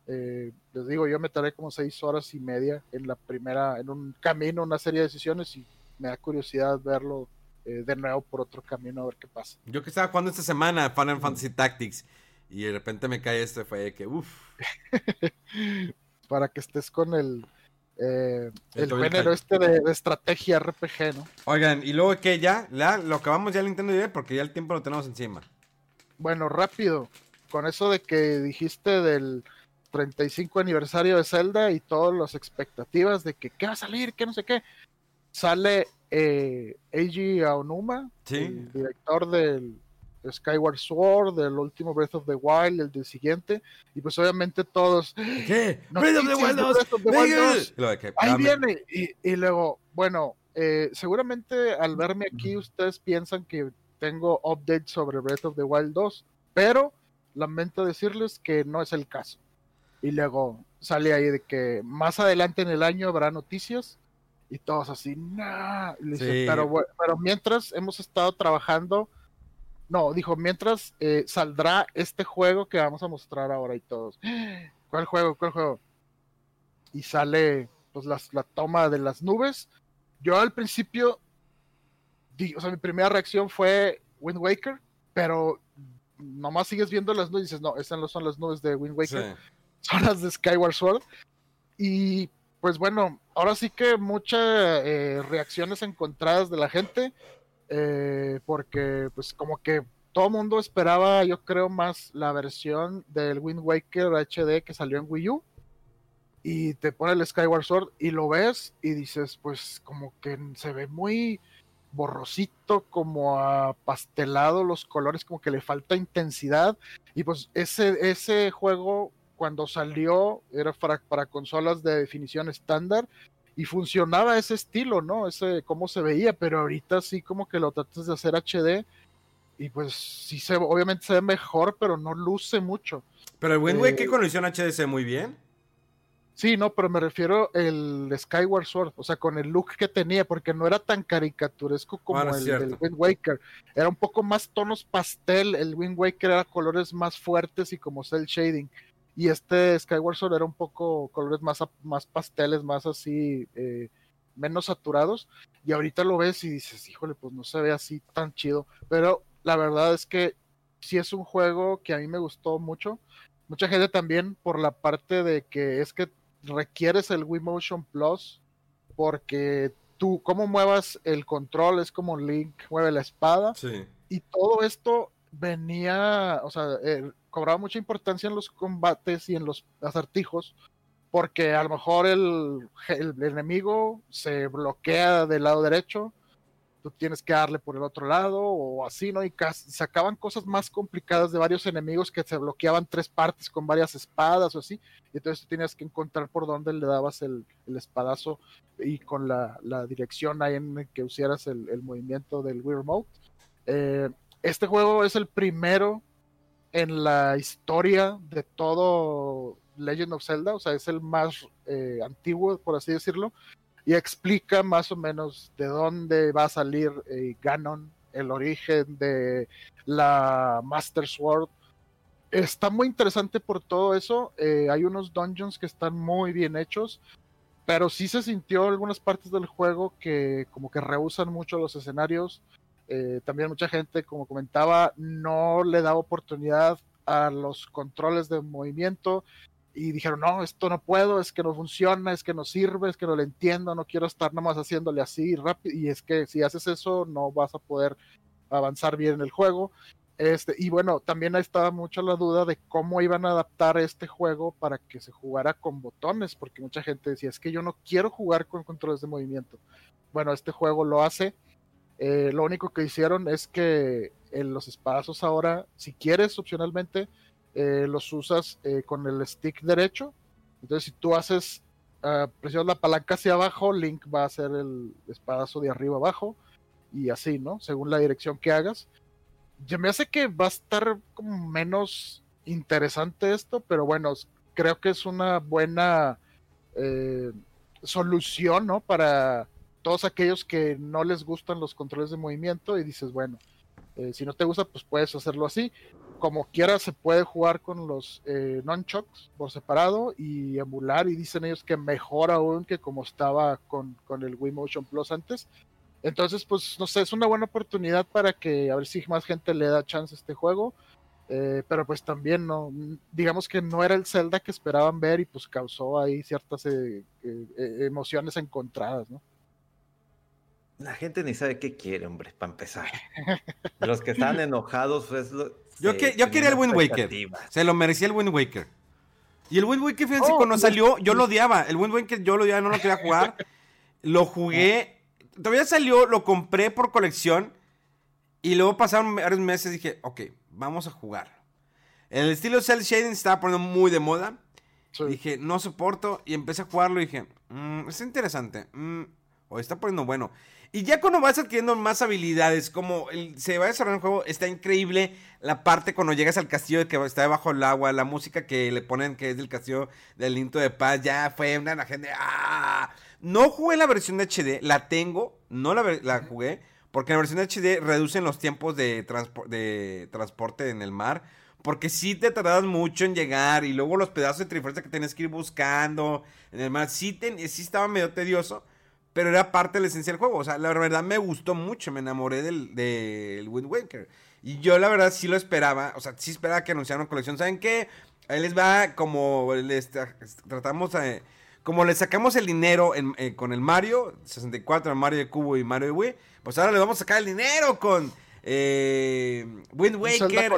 Eh, les digo, yo me tardé como seis horas y media en la primera, en un camino, una serie de decisiones y me da curiosidad verlo eh, de nuevo por otro camino a ver qué pasa. Yo que estaba jugando esta semana Final Fantasy Tactics y de repente me cae este, fue que uff. Para que estés con el, eh, el género este de, de, estrategia RPG, ¿no? Oigan, y luego que ya, ya lo acabamos ya el Nintendo Direct porque ya el tiempo lo tenemos encima. Bueno, rápido, con eso de que dijiste del 35 aniversario de Zelda y todas las expectativas de que qué va a salir, que no sé qué. Sale eh, Eiji Aonuma, ¿Sí? el director del Skyward Sword, del último Breath of the Wild, el del siguiente, y pues obviamente todos. ¿Qué? Breath of the Wild 2. Of the Wild 2. Ahí viene. Y, y, luego, bueno, eh, seguramente al verme aquí ustedes piensan que tengo updates sobre Breath of the Wild 2, pero lamento decirles que no es el caso. Y luego sale ahí de que más adelante en el año habrá noticias y todos así, nah. Sí. pero, pero mientras hemos estado trabajando, no, dijo, mientras eh, saldrá este juego que vamos a mostrar ahora y todos. ¿Cuál juego? ¿Cuál juego? Y sale pues las, la toma de las nubes. Yo al principio, di, o sea, mi primera reacción fue Wind Waker, pero nomás sigues viendo las nubes y dices, no, esas no son las nubes de Wind Waker. Sí son las de Skyward Sword. Y pues bueno, ahora sí que muchas eh, reacciones encontradas de la gente, eh, porque pues como que todo mundo esperaba, yo creo, más la versión del Wind Waker HD que salió en Wii U. Y te pone el Skyward Sword y lo ves y dices, pues como que se ve muy borrosito, como pastelado los colores, como que le falta intensidad. Y pues ese, ese juego cuando salió era para, para consolas de definición estándar y funcionaba ese estilo, ¿no? Ese cómo se veía, pero ahorita sí como que lo tratas de hacer HD y pues sí se obviamente se ve mejor, pero no luce mucho. Pero el Wind Waker eh, con edición HD se ve muy bien. Sí, no, pero me refiero el Skyward Sword, o sea, con el look que tenía, porque no era tan caricaturesco como bueno, el, el, Wind Waker. Era un poco más tonos pastel, el Wind Waker era colores más fuertes y como cel shading. Y este Skyward Sword era un poco colores más, más pasteles, más así, eh, menos saturados. Y ahorita lo ves y dices, híjole, pues no se ve así tan chido. Pero la verdad es que sí es un juego que a mí me gustó mucho. Mucha gente también por la parte de que es que requieres el Wii Motion Plus porque tú, cómo muevas el control es como Link mueve la espada. Sí. Y todo esto venía, o sea, eh, cobraba mucha importancia en los combates y en los acertijos, porque a lo mejor el, el, enemigo se bloquea del lado derecho, tú tienes que darle por el otro lado o así, ¿no? Y sacaban cosas más complicadas de varios enemigos que se bloqueaban tres partes con varias espadas o así, y entonces tú tenías que encontrar por dónde le dabas el, el espadazo y con la, la, dirección ahí en que usaras el, el movimiento del Wii Remote. Eh, este juego es el primero en la historia de todo Legend of Zelda, o sea, es el más eh, antiguo, por así decirlo, y explica más o menos de dónde va a salir eh, Ganon, el origen de la Master Sword. Está muy interesante por todo eso. Eh, hay unos dungeons que están muy bien hechos, pero sí se sintió algunas partes del juego que como que rehusan mucho los escenarios. Eh, también mucha gente, como comentaba, no le da oportunidad a los controles de movimiento y dijeron, no, esto no puedo, es que no funciona, es que no sirve, es que no le entiendo, no quiero estar nomás haciéndole así rápido. Y es que si haces eso, no vas a poder avanzar bien en el juego. Este, y bueno, también estaba mucho la duda de cómo iban a adaptar este juego para que se jugara con botones, porque mucha gente decía, es que yo no quiero jugar con controles de movimiento. Bueno, este juego lo hace eh, lo único que hicieron es que en los espadazos ahora, si quieres opcionalmente, eh, los usas eh, con el stick derecho. Entonces, si tú haces, uh, presionas la palanca hacia abajo, Link va a hacer el espadazo de arriba abajo y así, ¿no? Según la dirección que hagas. Ya me hace que va a estar como menos interesante esto, pero bueno, creo que es una buena solución, ¿no? Para todos aquellos que no les gustan los controles de movimiento y dices, bueno, eh, si no te gusta, pues puedes hacerlo así. Como quiera, se puede jugar con los eh, nunchucks por separado y emular. Y dicen ellos que mejor aún que como estaba con, con el Wii Motion Plus antes. Entonces, pues, no sé, es una buena oportunidad para que a ver si más gente le da chance a este juego. Eh, pero pues también no, digamos que no era el Zelda que esperaban ver y pues causó ahí ciertas eh, emociones encontradas, ¿no? La gente ni sabe qué quiere, hombre, para empezar. Los que están enojados, pues. Lo, yo, que, yo quería el Wind Waker. Se lo merecía el Wind Waker. Y el Wind Waker, fíjense, oh, cuando salió, yo lo odiaba. El Wind Waker yo lo odiaba, no lo quería jugar. lo jugué. Todavía salió, lo compré por colección. Y luego pasaron varios meses y dije, ok, vamos a jugar. El estilo Cell Shading se estaba poniendo muy de moda. Dije, no soporto. Y empecé a jugarlo y dije, mmm, es interesante. Mm, o está poniendo bueno. Y ya cuando vas adquiriendo más habilidades, como se va desarrollando el juego, está increíble la parte cuando llegas al castillo que está debajo del agua, la música que le ponen que es del castillo del Linto de Paz, ya fue una la gente. ¡ah! No jugué la versión de HD, la tengo, no la, la jugué porque en la versión HD reducen los tiempos de, de transporte en el mar. Porque sí te tardas mucho en llegar. Y luego los pedazos de trifuerza que tienes que ir buscando en el mar. Sí, sí estaba medio tedioso. Pero era parte de la esencia del juego. O sea, la verdad me gustó mucho. Me enamoré del, del Wind Waker. Y yo la verdad sí lo esperaba. O sea, sí esperaba que anunciaran una colección. ¿Saben qué? Ahí les va como les tratamos. Como le sacamos el dinero eh, con el Mario 64, el Mario de Cubo y Mario de Wii pues ahora le vamos a sacar el dinero con eh, Wind Waker,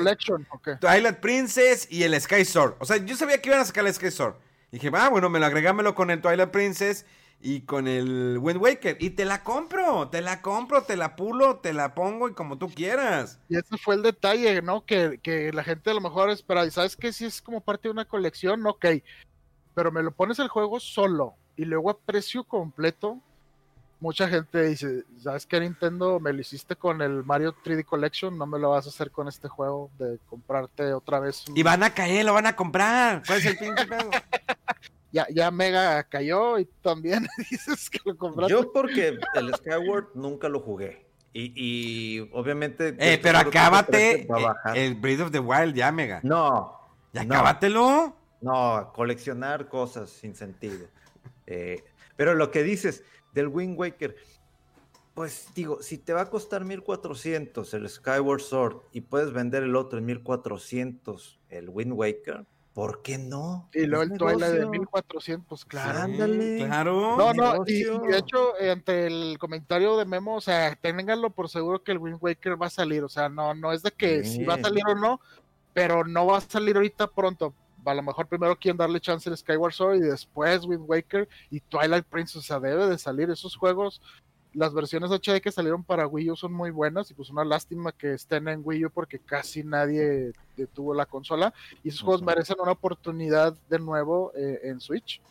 Twilight Princess y el Sky Sword. O sea, yo sabía que iban a sacar el Sky Sword. dije, ah, bueno, me lo agregámelo con el Twilight Princess y con el Wind Waker. Y te la compro, te la compro, te la pulo, te la pongo y como tú quieras. Y ese fue el detalle, ¿no? Que, que la gente a lo mejor espera, y sabes que si es como parte de una colección, ok. Pero me lo pones el juego solo y luego a precio completo mucha gente dice, ¿sabes qué Nintendo? Me lo hiciste con el Mario 3D Collection, no me lo vas a hacer con este juego de comprarte otra vez. Y van a caer, lo van a comprar. ¿Cuál es el pinche ya, ya Mega cayó y también dices que lo compraste. Yo porque el Skyward nunca lo jugué. Y, obviamente... Eh, pero acábate el Breath of the Wild ya, Mega. No. Ya no, acábatelo. No, coleccionar cosas sin sentido. Eh, pero lo que dices, del Wind Waker. Pues digo, si te va a costar 1400 el Skyward Sword y puedes vender el otro en 1400 el Wind Waker, ¿por qué no? Y luego el Twilight de 1400, claro. Ándale. Claro. No, no, y, de hecho, entre el comentario de Memo, o sea, ténganlo por seguro que el Wind Waker va a salir, o sea, no, no es de que si va a salir o no, pero no va a salir ahorita pronto a lo mejor primero quieren darle chance al Skyward Sword y después Wind Waker y Twilight Princess, o sea, debe de salir esos juegos. Las versiones HD que salieron para Wii U son muy buenas y pues una lástima que estén en Wii U porque casi nadie detuvo la consola y esos juegos merecen una oportunidad de nuevo eh, en Switch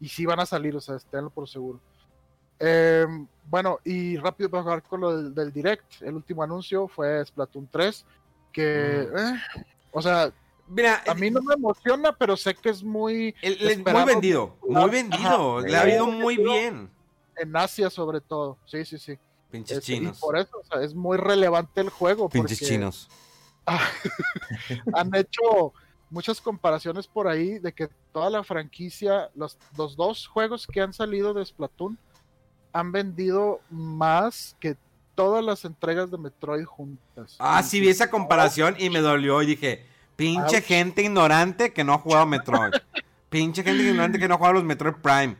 y sí van a salir, o sea, esténlo por seguro. Em, bueno, y rápido para jugar con lo del, Direct, el último anuncio fue Splatoon 3, que, eh, o sea, Mira, a mí no me emociona, pero sé que es muy. muy vendido, muy vendido. le ha ido muy bien. En Asia, sobre todo. Sí, sí, sí. Pinches chinos. Y por eso, o sea, es muy relevante el juego. Pinches chinos. han hecho muchas comparaciones por ahí de que toda la franquicia, los, los dos juegos que han salido de Splatoon, han vendido más que todas las entregas de Metroid juntas. Ah, sí, vi esa comparación y me dolió y dije Pinche gente ignorante que no ha jugado Metroid. Pinche gente ignorante que no ha jugado los Metroid Prime.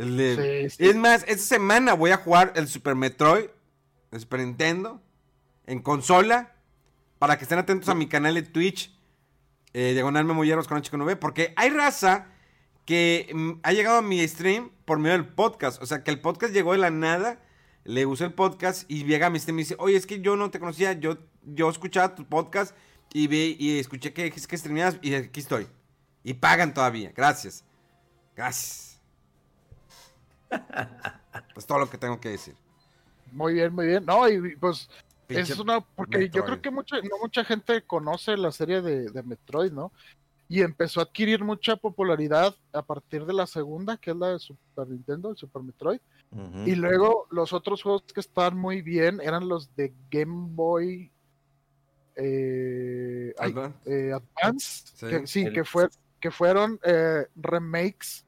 Es más, esta semana voy a jugar el Super Metroid, el Super Nintendo, en consola, para que estén atentos a mi canal de Twitch, eh, Diagonal Memolleros con Chico 9, porque hay raza que mm, ha llegado a mi stream por medio del podcast. O sea, que el podcast llegó de la nada, le usé el podcast y llega a mi stream y dice, oye, es que yo no te conocía, yo, yo escuchaba tu podcast y vi y escuché que, que streameabas y aquí estoy. Y pagan todavía. Gracias. Gracias. Pues todo lo que tengo que decir. Muy bien, muy bien. No, y pues es una porque yo creo que mucha, no mucha gente conoce la serie de, Metroid, ¿no? y empezó a adquirir mucha popularidad a partir de la segunda, que es la de Super Nintendo, el Super Metroid. Y luego los otros juegos que estaban muy bien eran los de Game Boy eh, Advance. eh, Advance, Sí. que, sí, El- que, fue, que fueron eh, remakes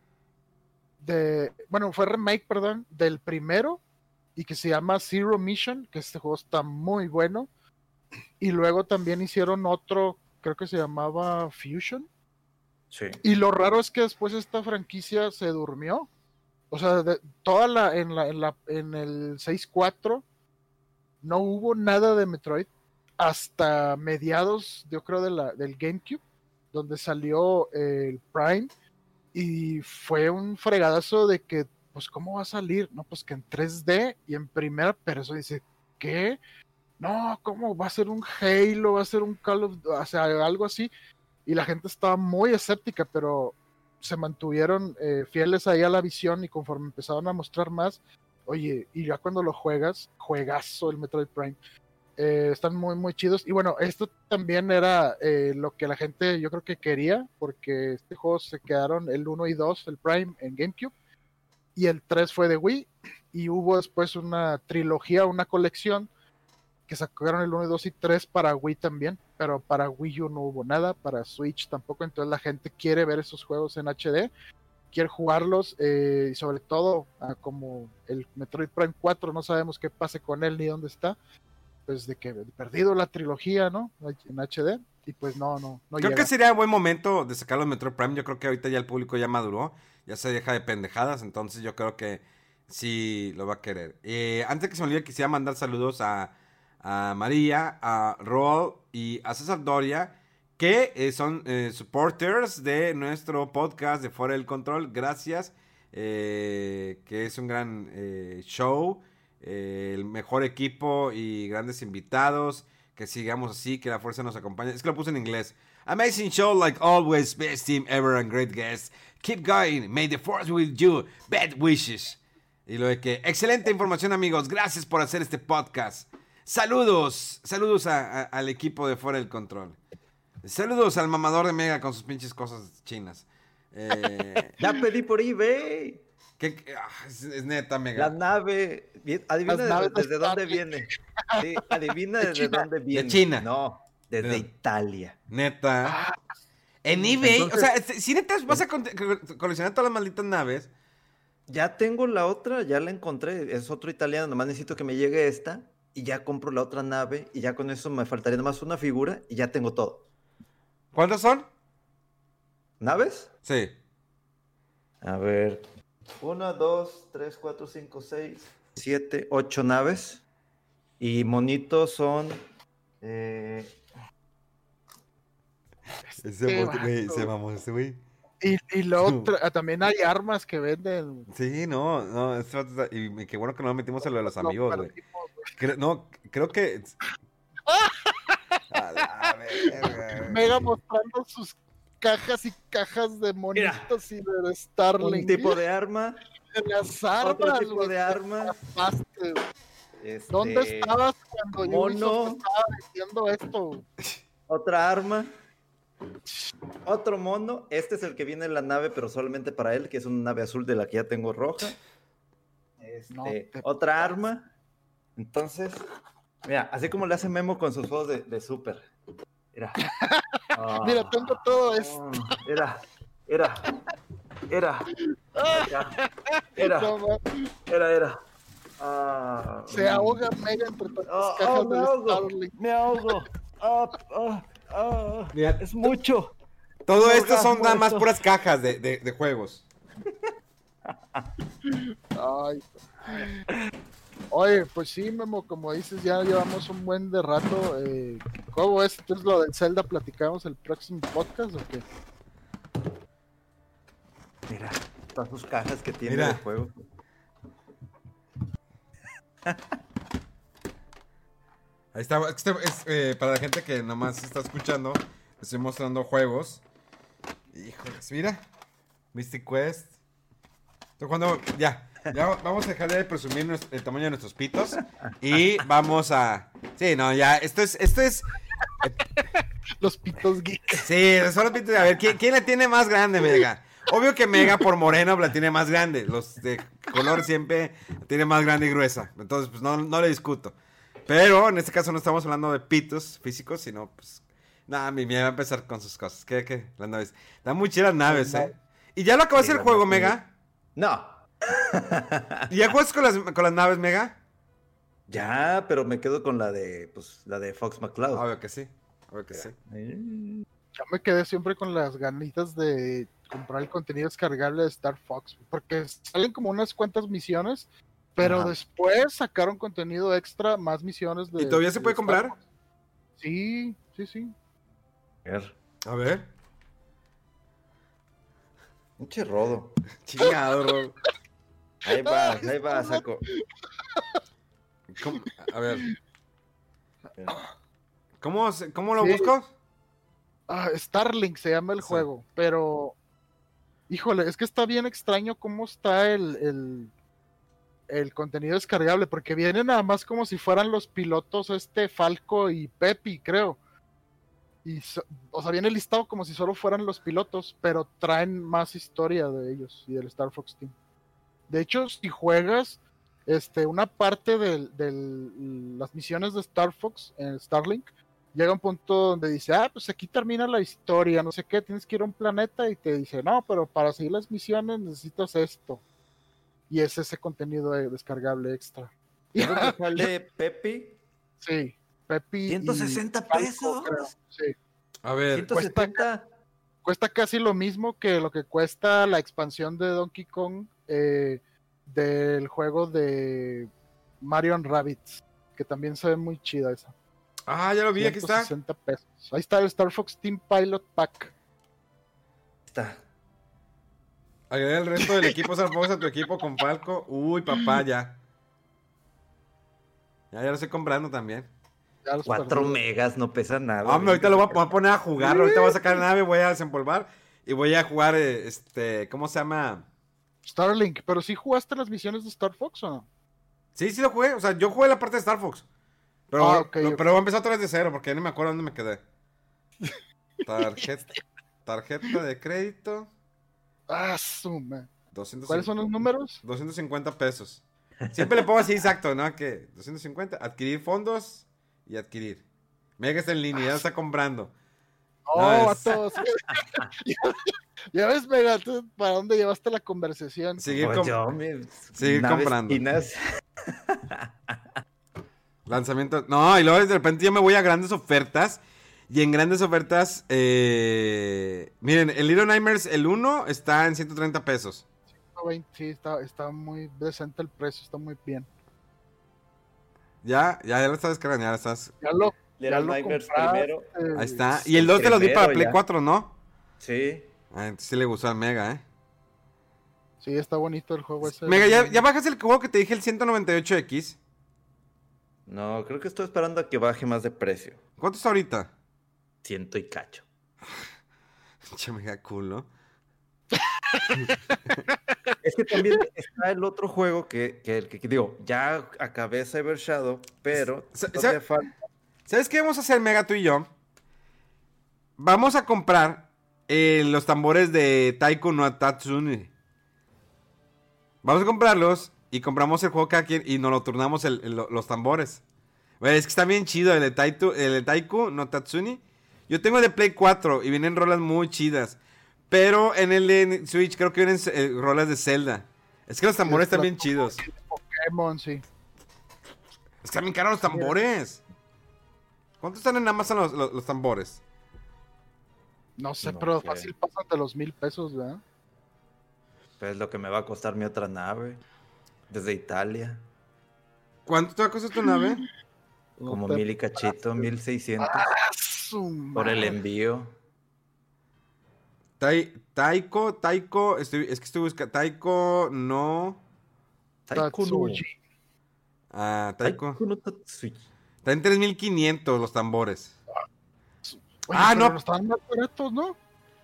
de, bueno, fue remake, perdón, del primero y que se llama Zero Mission, que este juego está muy bueno. Y luego también hicieron otro, creo que se llamaba Fusion. Sí. Y lo raro es que después esta franquicia se durmió. O sea, de- toda la en la en la en el 6.4 no hubo nada de Metroid hasta mediados, yo creo de la del GameCube, donde salió el Prime y fue un fregadazo de que pues cómo va a salir, no, pues que en 3D y en primera persona dice, ¿qué? No, ¿cómo va a ser un Halo, va a ser un Call of, o sea, algo así? y la gente estaba muy escéptica, pero se mantuvieron eh, fieles ahí a la visión y conforme empezaron a mostrar más, oye, y ya cuando lo juegas, juegazo el Metroid Prime, eh, están muy, muy chidos. Y bueno, esto también era eh, lo que la gente yo creo que quería, porque este juego se quedaron el 1 y 2, el Prime, en GameCube, y el 3 fue de Wii, y hubo después una trilogía, una colección que sacaron el 1, 2 y 3 para Wii también, pero para Wii U no hubo nada, para Switch tampoco, entonces la gente quiere ver esos juegos en HD, quiere jugarlos eh, y sobre todo ah, como el Metroid Prime 4 no sabemos qué pase con él ni dónde está, pues de que perdido la trilogía, ¿no? En HD y pues no, no, no Creo llega. que sería buen momento de sacar los Metro Prime. Yo creo que ahorita ya el público ya maduró. Ya se deja de pendejadas. Entonces yo creo que sí lo va a querer. Eh, antes que se me olvide, quisiera mandar saludos a, a María, a Rol y a César Doria. Que eh, son eh, supporters de nuestro podcast de Fuera del Control. Gracias. eh, que es un gran eh, show. Eh, el mejor equipo y grandes invitados. Que sigamos así, que la fuerza nos acompañe. Es que lo puse en inglés. Amazing show like always, best team ever and great guests. Keep going, may the force with you. Bad wishes. Y lo de que, excelente información amigos, gracias por hacer este podcast. Saludos, saludos al equipo de Fuera del Control. Saludos al mamador de Mega con sus pinches cosas chinas. Eh, Ya pedí por eBay. Ah, es, es neta, Mega. La nave. Adivina desde, naves desde dónde viene. Sí, adivina desde China. dónde viene. China. No, desde ¿De- Italia. Neta. En eBay, Entonces- o sea, si neta vas a coleccionar todas las malditas naves. Ya tengo la otra, ya la encontré. Es otro italiano. Nomás necesito que me llegue esta. Y ya compro la otra nave. Y ya con eso me faltaría nomás una figura. Y ya tengo todo. ¿Cuántas son? ¿Naves? Sí. A ver. Una, dos, tres, cuatro, cinco, seis, siete, ocho naves. Y monitos son. eh, Ese güey, se mamó ese güey. Y, y luego tra- también hay armas que venden. Sí, no, no, está- y, qué bueno que no nos metimos en lo de los Lo amigos, güey. no, creo que... A la verga, güey. Mega mostrando sus cajas y cajas de monitos y de Starlink. un tipo de arma. las armas, Otro tipo de arma. este, ¿Dónde estabas cuando mono. Ubisoft estaba diciendo esto? Otra arma. Otro mono. Este es el que viene en la nave, pero solamente para él, que es una nave azul de la que ya tengo roja. Este, No te otra pases. arma. Entonces, mira, así como le hace Memo con sus juegos de, de Super. Mira. Mira, tengo todo esto. Ah, Era, era, era. Era, era, era. Ah, se ahoga Mega entre tantas Ah, cajas ah, me de ahogo, me ahogo. Ah, ah, ah. Mira, Es mucho. todo me esto son nada más puras cajas de, de- de juegos. Ay. Oye, pues sí, Memo, como dices, ya llevamos un buen de rato. Eh, ¿Cómo es? Entonces lo del Zelda platicamos el próximo podcast o qué? Mira, todas sus cajas que tiene Mira. de juego. Ahí está, este es, eh, para la gente que nomás está escuchando, estoy mostrando juegos. Híjoles, mira. Mystic Quest. Estoy jugando, ya, ya vamos a dejar de presumir el tamaño de nuestros pitos y vamos a... Sí, no, ya, esto es, esto es... Los pitos geek. Sí, solo pitos. A ver, ¿quién, quién la tiene más grande, Mega? Obvio que Mega por moreno la tiene más grande. Los de color siempre la tiene más grande y gruesa. Entonces, pues no, no le discuto. Pero en este caso no estamos hablando de pitos físicos, sino pues. Nada, mi mía va a empezar con sus cosas. ¿Qué, qué? Las naves. Están muy chidas las naves, ¿eh? ¿Y ya lo acabaste Sí, el juego. Mega? No. ¿Y ya juegas con las, con las naves, Mega? Ya, pero me quedo con la de, pues, la de Fox McCloud. Obvio que sí. Obvio que sí. Eh, Yo me quedé siempre con las ganitas de comprar el contenido descargable de Star Fox, porque salen como unas cuantas misiones, pero Ajá. después sacaron contenido extra, más misiones de. ¿Y todavía se de puede comprar? Fox. Sí, sí, sí. a ver. A ver. Pinche rodo. Chingado. Ahí va, ahí va, saco. ¿Cómo? A ver. ¿Cómo, se- cómo lo Sí. busco? Ah, Starlink se llama el Sí. juego, pero. Híjole, es que está bien extraño cómo está el, el, el contenido descargable, porque viene nada más como si fueran los pilotos este Falco y Pepi, creo. Y, so- o sea, viene listado como si solo fueran los pilotos, pero traen más historia de ellos y del Star Fox Team. De hecho, si juegas este, una parte de las misiones de Star Fox en Starlink, llega un punto donde dice, ah, pues aquí termina la historia, no sé qué, tienes que ir a un planeta y te dice, no, pero para seguir las misiones necesitas esto. Y es ese contenido de- descargable extra. ¿Es donde sale Pepi? Sí, Pepi. y 160 Falco, pesos. creo, Sí, A ver. 170. cuesta casi lo mismo que lo que cuesta la expansión de Donkey Kong eh, del juego de Mario and Rabbids, que también se ve muy chida esa. Ah, ya lo vi, aquí está. 160 pesos. Ahí está el Star Fox Team Pilot Pack. Está. Agrega el resto del equipo Star Fox a tu equipo con Falco. Uy, papá, ya. Ya, ya lo estoy comprando también. Ya los 4 perdí. megas no pesa nada. Hombre, ahorita lo voy a, voy a poner a jugar. Ahorita voy a sacar la nave, voy a desempolvar. Y voy a jugar, eh, este, ¿cómo se llama? Starlink, pero sí jugaste las misiones de Star Fox o no? Sí, sí lo jugué. O sea, yo jugué la parte de Star Fox. Pero, Ah, lo- pero voy a empezar otra vez de cero porque ya no me acuerdo dónde me quedé. Tarjeta, tarjeta de crédito. Ah, suma. 250, ¿Cuáles son los números? 250 pesos. Siempre le pongo así exacto, ¿no? Que 250, adquirir fondos y adquirir. Mira que está en línea, ya está comprando. Oh, es- vatos. ya, ya ves, Mega, tú, ¿para dónde llevaste la conversación? Seguir, Pues com- yo, mi- seguir naves comprando. lanzamiento. No, y luego de repente yo me voy a grandes ofertas. Y en grandes ofertas, eh, miren, el Little Nightmares, el 1 está en 130 pesos. 120, Sí, está, está muy decente el precio, está muy bien. Ya, ya, ya lo estás descargando, ya lo estás. Ya lo, Little ya lo primero. Ahí está. Y el 2 te lo di para Play ya. 4, ¿no? Sí. Ah, entonces sí le gustó al Mega, ¿eh? Sí, está bonito el juego ese. Mega, ¿ya, ya bajas el juego que te dije, el 198X? No, creo que estoy esperando a que baje más de precio. ¿Cuánto está ahorita? Ciento y cacho. Che, mega culo. Es que también está el otro juego que, que, que- que digo, ya acabé Cyber Shadow, pero ¿Sabes qué vamos a hacer, Mega, tú y yo? Vamos a comprar eh, los tambores de Taiko no Tatsuni. Vamos a comprarlos y compramos el juego cada quien y nos lo turnamos el- el- los tambores. Es que está bien chido el de, Taito- el de Taiko no Tatsuni. Yo tengo el de Play 4 y vienen rolas muy chidas. Pero en el de Switch creo que vienen eh, rolas de Zelda. Es que los tambores están bien chidos. Pokémon, sí. Es que están bien caros los tambores. ¿Cuánto están en Amazon los, los- los tambores? No sé, No pero sé. fácil pasan de los mil pesos, ¿verdad? pues, es lo que me va a costar mi otra nave. Desde Italia. ¿Cuánto te va a costar tu nave? Como mil y cachito, mil seiscientos. ¡Ah, Por el envío. Tai- taiko, Taiko, estoy, es que estoy buscando. Taiko no. Taiko no. Ah, Taiko. Taiko no. Está en 3500 los tambores. Oye, Ah, pero no. Estaban más baratos, ¿no?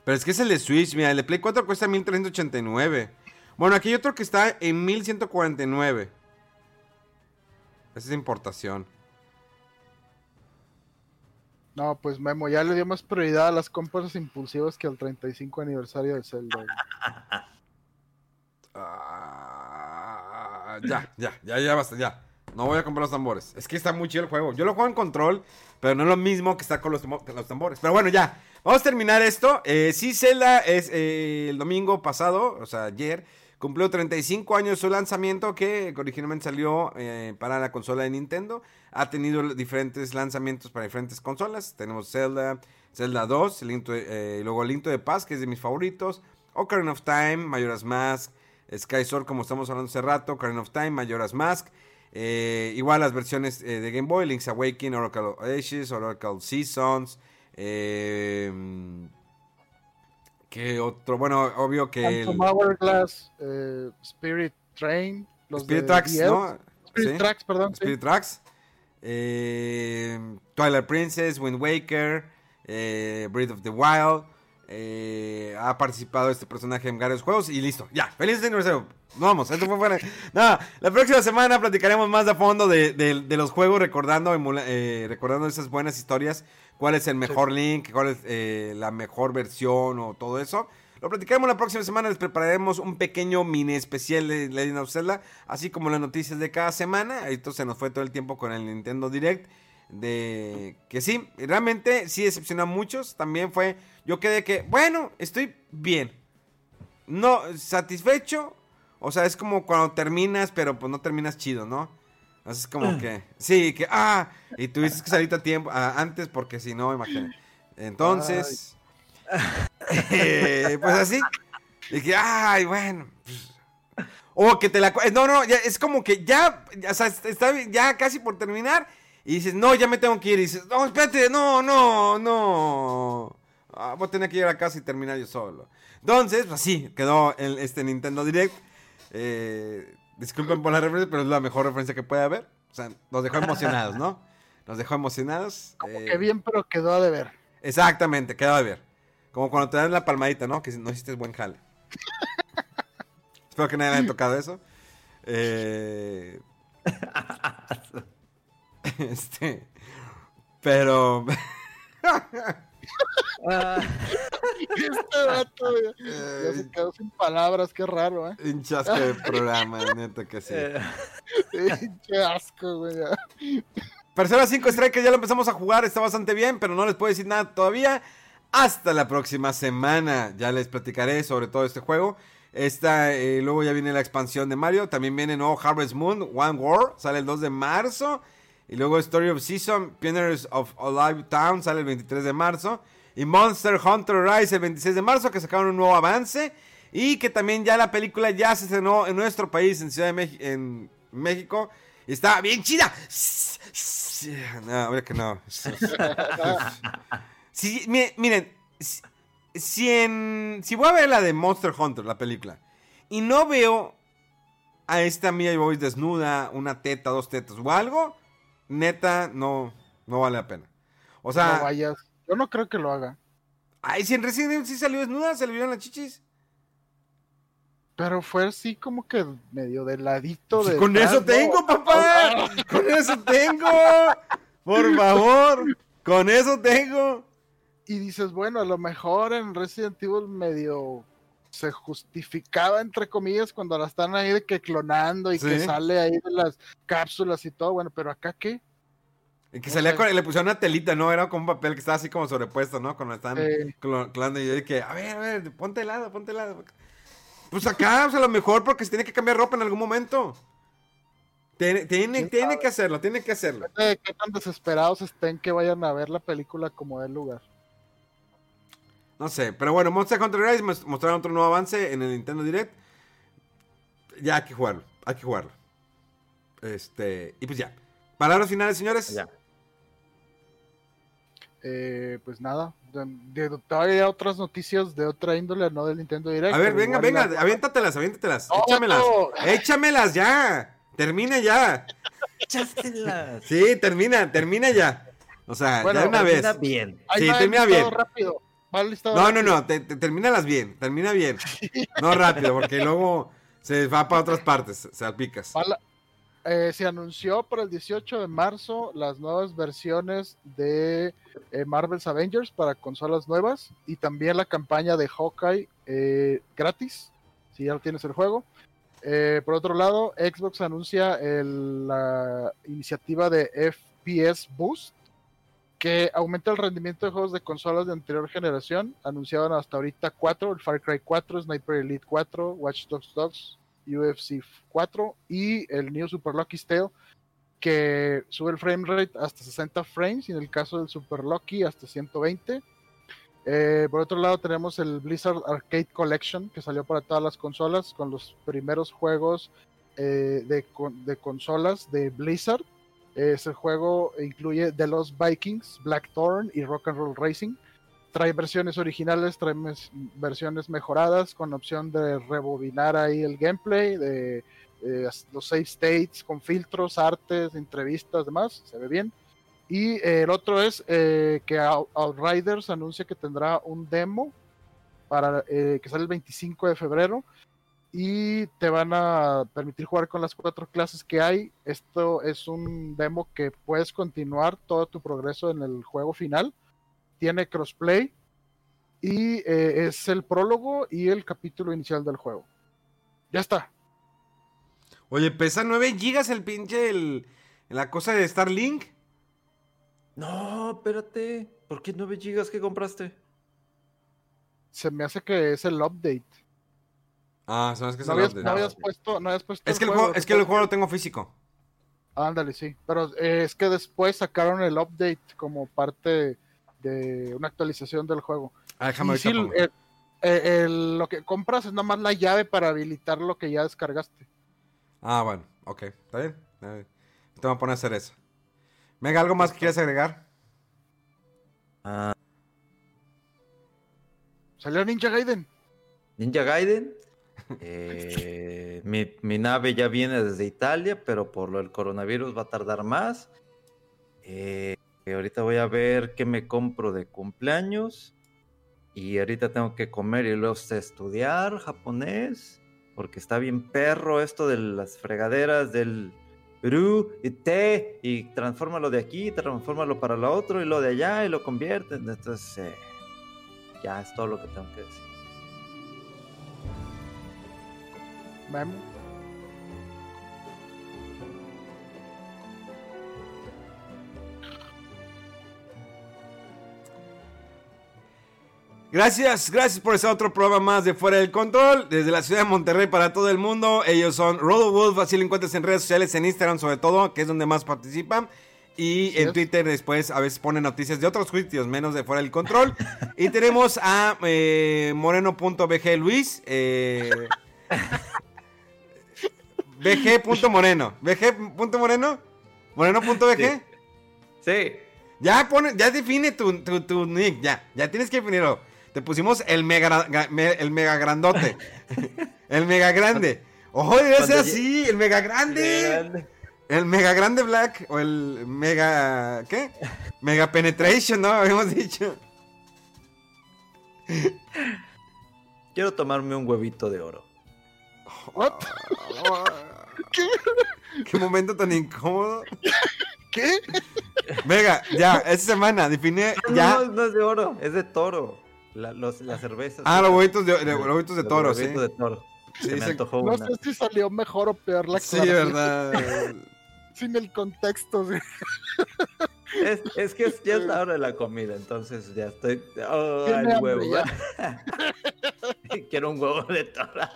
Pero es que es el de Switch, mira, el de Play 4 cuesta 1389. Bueno, aquí hay otro que está en 1149. Esa es importación. No, pues Memo, ya le dio más prioridad a las compras impulsivas que al 35 aniversario de Zelda. Ah, ya, ya, ya, ya basta, ya. No voy a comprar los tambores. Es que está muy chido el juego. Yo lo juego en control, pero no es lo mismo que estar con los, tambores. Pero bueno, ya. Vamos a terminar esto. Eh, sí, Zelda es eh, el domingo pasado, o sea, ayer, cumplió 35 años su lanzamiento que originalmente salió eh, para la consola de Nintendo. Ha tenido diferentes lanzamientos para diferentes consolas. Tenemos Zelda, Zelda 2, el luego Link to the Past, que es de mis favoritos. Ocarina of Time, Majora's Mask, Sky Sword, como estamos hablando hace rato, Ocarina of Time, Majora's Mask. Eh, igual las versiones eh, de Game Boy, Link's Awakening, Oracle Ages, Oracle Seasons. Eh, ¿Qué otro? Bueno, obvio que el Hourglass, eh, Spirit Train, los Spirit Tracks, 10, ¿no? Spirit Sí. Tracks, perdón. sí. Spirit Tracks. eh, Twilight Princess, Wind Waker, eh, Breath of the Wild. Eh, ha participado este personaje en varios juegos y listo. Ya, feliz aniversario. Vamos, esto fue buena. Nada, la próxima semana platicaremos más a fondo de, de- de los juegos, recordando, emula- eh, recordando esas buenas historias. Cuál es el mejor link, cuál es eh, la mejor versión o todo eso. Lo platicaremos la próxima semana. Les prepararemos un pequeño mini especial de Legend of Zelda, así como las noticias de cada semana. Esto se nos fue todo el tiempo con el Nintendo Direct. De que sí, realmente sí decepcionó a muchos. También fue, yo quedé que, bueno, estoy bien. No, satisfecho. O sea, es como cuando terminas, pero pues no terminas chido, ¿no? Así es como que, sí, que, ah, y tuviste que salir a tiempo, ah, antes porque si no, imagínate. Entonces, eh, pues así. Dije, ay, bueno. pues, O que te la... No, no, ya, es como que ya, ya, o sea, está ya casi por terminar. Y dices, no, ya me tengo que ir. Y dices, no, espérate, no, no, no. Ah, voy a tener que ir a casa y terminar yo solo. Entonces, pues así, quedó el, este Nintendo Direct. Eh, disculpen por la referencia, pero es la mejor referencia que puede haber. O sea, nos dejó emocionados, ¿no? Nos dejó emocionados. Como eh, que bien, pero quedó a deber. Exactamente, quedó de ver. Como cuando te dan la palmadita, ¿no? Que no hiciste buen jale. Espero que nadie le haya tocado eso. Eh, este. Pero. Ah, Este vato ya, ya se quedó sin palabras, qué raro, ¿eh? Un chasco de programa, neta que sí. eh, Qué asco, güey. Persona 5 Strikers ya lo empezamos a jugar, está bastante bien, pero no les puedo decir nada todavía. Hasta la próxima semana ya les platicaré sobre todo este juego. Esta, eh, luego ya viene la expansión de Mario. También viene nuevo Harvest Moon, One War, sale el 2 de marzo. Y luego Story of Season, Pioneers of Alive Town, sale el 23 de marzo. Y Monster Hunter Rise el 26 de marzo, que sacaron un nuevo avance. Y que también ya la película ya se estrenó en nuestro país, en Ciudad de México, en México. Y está bien chida. No, ahora que no. Miren, si, si en, si voy a ver la de Monster Hunter, la película, y no veo a esta Mia Boy desnuda, una teta, dos tetas o algo, neta, no, no vale la pena. O no sea, vayas. Yo no creo que lo haga. ay, si en Resident Evil sí salió desnuda, se le vieron las chichis. Pero fue así como que medio de ladito de. Con eso tengo, papá. Con eso tengo. Por favor. Con eso tengo. Y dices, bueno, a lo mejor en Resident Evil medio se justificaba, entre comillas, cuando la están ahí de que clonando y que sale ahí de las cápsulas y todo. Bueno, pero acá qué? Y que salía con, le pusieron una telita, ¿no? Era como un papel que estaba así como sobrepuesto, ¿no? Cuando están clonando y yo dije, a ver, a ver, ponte helado, ponte helado. Pues acá, o sea, a lo mejor porque se tiene que cambiar ropa en algún momento. Tiene, tiene, ¿Quién tiene que hacerlo, tiene que hacerlo. ¿Qué tan desesperados estén que vayan a ver la película como del lugar? No sé, pero bueno, Monster Hunter Rise mos- mostraron otro nuevo avance en el Nintendo Direct. Ya hay que jugarlo, hay que jugarlo. Este, y pues ya. Palabras finales, señores. ya. Eh, pues nada, de, de- todavía otras noticias de otra índole, no del Nintendo Direct. A ver, venga, venga, las- aviéntatelas, aviéntatelas. No, échamelas. no. Échamelas ya. Termina ya. Échaselas. Sí, termina, termina ya. O sea, Bueno, ya de una vez. Termina bien. Ahí Sí, termina bien. rápido. No, no, no, te, te- termínalas bien, termina bien. No rápido, porque luego se va para otras partes, se salpicas. Va la- eh, se anunció para el 18 de marzo las nuevas versiones de eh, Marvel's Avengers para consolas nuevas y también la campaña de Hawkeye eh, gratis, si ya tienes el juego. Eh, por otro lado, Xbox anuncia el- la iniciativa de FPS Boost, que aumenta el rendimiento de juegos de consolas de anterior generación. Anunciaban hasta ahorita 4, el Far Cry 4, Sniper Elite 4, Watch Dogs 2, UFC 4 y el New Super Lucky Tale, que sube el frame rate hasta 60 frames y en el caso del Super Lucky hasta 120. Eh, por otro lado tenemos el Blizzard Arcade Collection que salió para todas las consolas con los primeros juegos eh, de, de consolas de Blizzard. Ese juego incluye The Lost Vikings, Blackthorn y Rock and Roll Racing. Trae versiones originales, trae versiones mejoradas con opción de rebobinar ahí el gameplay, de los save states con filtros, artes, entrevistas, demás. Se ve bien. Y el otro es eh, que Out- Outriders anuncia que tendrá un demo para eh, que sale el 25 de febrero y te van a permitir jugar con las cuatro clases que hay. Esto es un demo que puedes continuar todo tu progreso en el juego final. Tiene crossplay y eh, es el prólogo y el capítulo inicial del juego. Ya está. Oye, pesa 9 gigas el pinche el, la cosa de Starlink. No, espérate. ¿Por qué 9 gigas que compraste? Se me hace que es el update. Ah, sabes que No habías, no habías puesto, no habías puesto Es que el juego, es que el juego lo tengo físico. Ándale, sí. Pero eh, es que después sacaron el update como parte de una actualización del juego. Ah, déjame Y sí, el- eh, el- lo que compras es nada más la llave para habilitar lo que ya descargaste. Ah, bueno, ok, está bien. Te voy a poner a hacer eso. Venga, ¿algo más que quieras agregar? Ah, Salió Ninja Gaiden. Ninja Gaiden. Eh, mi, mi nave ya viene desde Italia, pero por lo del coronavirus va a tardar más. Eh, ahorita voy a ver qué me compro de cumpleaños. Y ahorita tengo que comer y luego estudiar japonés. Porque está bien perro esto de las fregaderas del Perú y té. Y transfórmalo de aquí, transfórmalo para lo otro y lo de allá y lo convierten. Entonces, eh, ya es todo lo que tengo que decir. Memo. Gracias, gracias por ese otro programa más de Fuera del Control, desde la ciudad de Monterrey para todo el mundo. Ellos son Rodo Wolf, así lo encuentras en redes sociales, en Instagram sobre todo, que es donde más participan. Y en. Twitter después a veces ponen noticias de otros sitios, menos de Fuera del Control. y tenemos a eh, moreno.bg Luis. Eh, bg.moreno. bg.moreno. Moreno.bg. Sí. Sí. Ya pone, ya define tu, tu, tu nick, ya, ya tienes que definirlo. Te pusimos el mega, el mega grandote, el mega grande. Ojo, debe ser así, el mega grande, el mega grande black o el mega, ¿qué? Mega penetration, ¿no? Habíamos dicho. Quiero tomarme un huevito de oro. What? ¿Qué? Qué momento tan incómodo. ¿Qué? Venga, ya, esta semana define No, ya. no, no es de oro, es de toro. La, los, las cervezas. Ah, los huevitos de, de- los huevitos de Los toro, sí. de toro. Sí, Se se- No una. sé si salió mejor o peor la Sí, verdad. Sin el contexto. sí. Es, es que es- ya es la hora de la comida, entonces ya estoy. Oh, el huevo. Quiero un huevo de toro.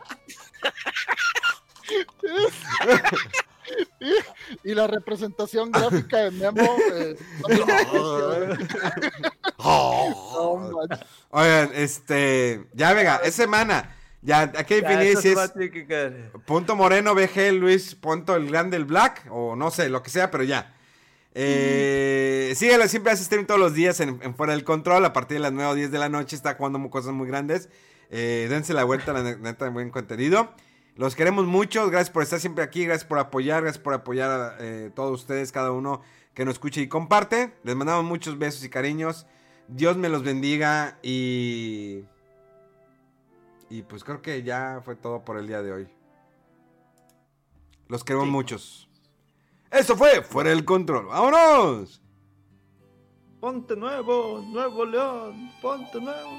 Y la representación gráfica de Memo. eh. Oigan, este. Ya, venga, es semana. Ya, hay que definir si es punto moreno, BG, Luis, punto el grande, el black, o no sé, lo que sea, pero ya. Eh, síguelo, siempre hace stream todos los días en, en Fuera del Control. A partir de las 9 o 10 de la noche está jugando cosas muy grandes. Eh, dense la vuelta, la ne- neta, buen contenido. Los queremos mucho. Gracias por estar siempre aquí. Gracias por apoyar. Gracias por apoyar a eh, todos ustedes, cada uno que nos escuche y comparte. Les mandamos muchos besos y cariños. Dios me los bendiga y... Y pues creo que ya fue todo por el día de hoy. Los queremos Sí. muchos. Eso fue Fuera del Control. ¡Vámonos! Ponte nuevo, Nuevo León, ponte nuevo.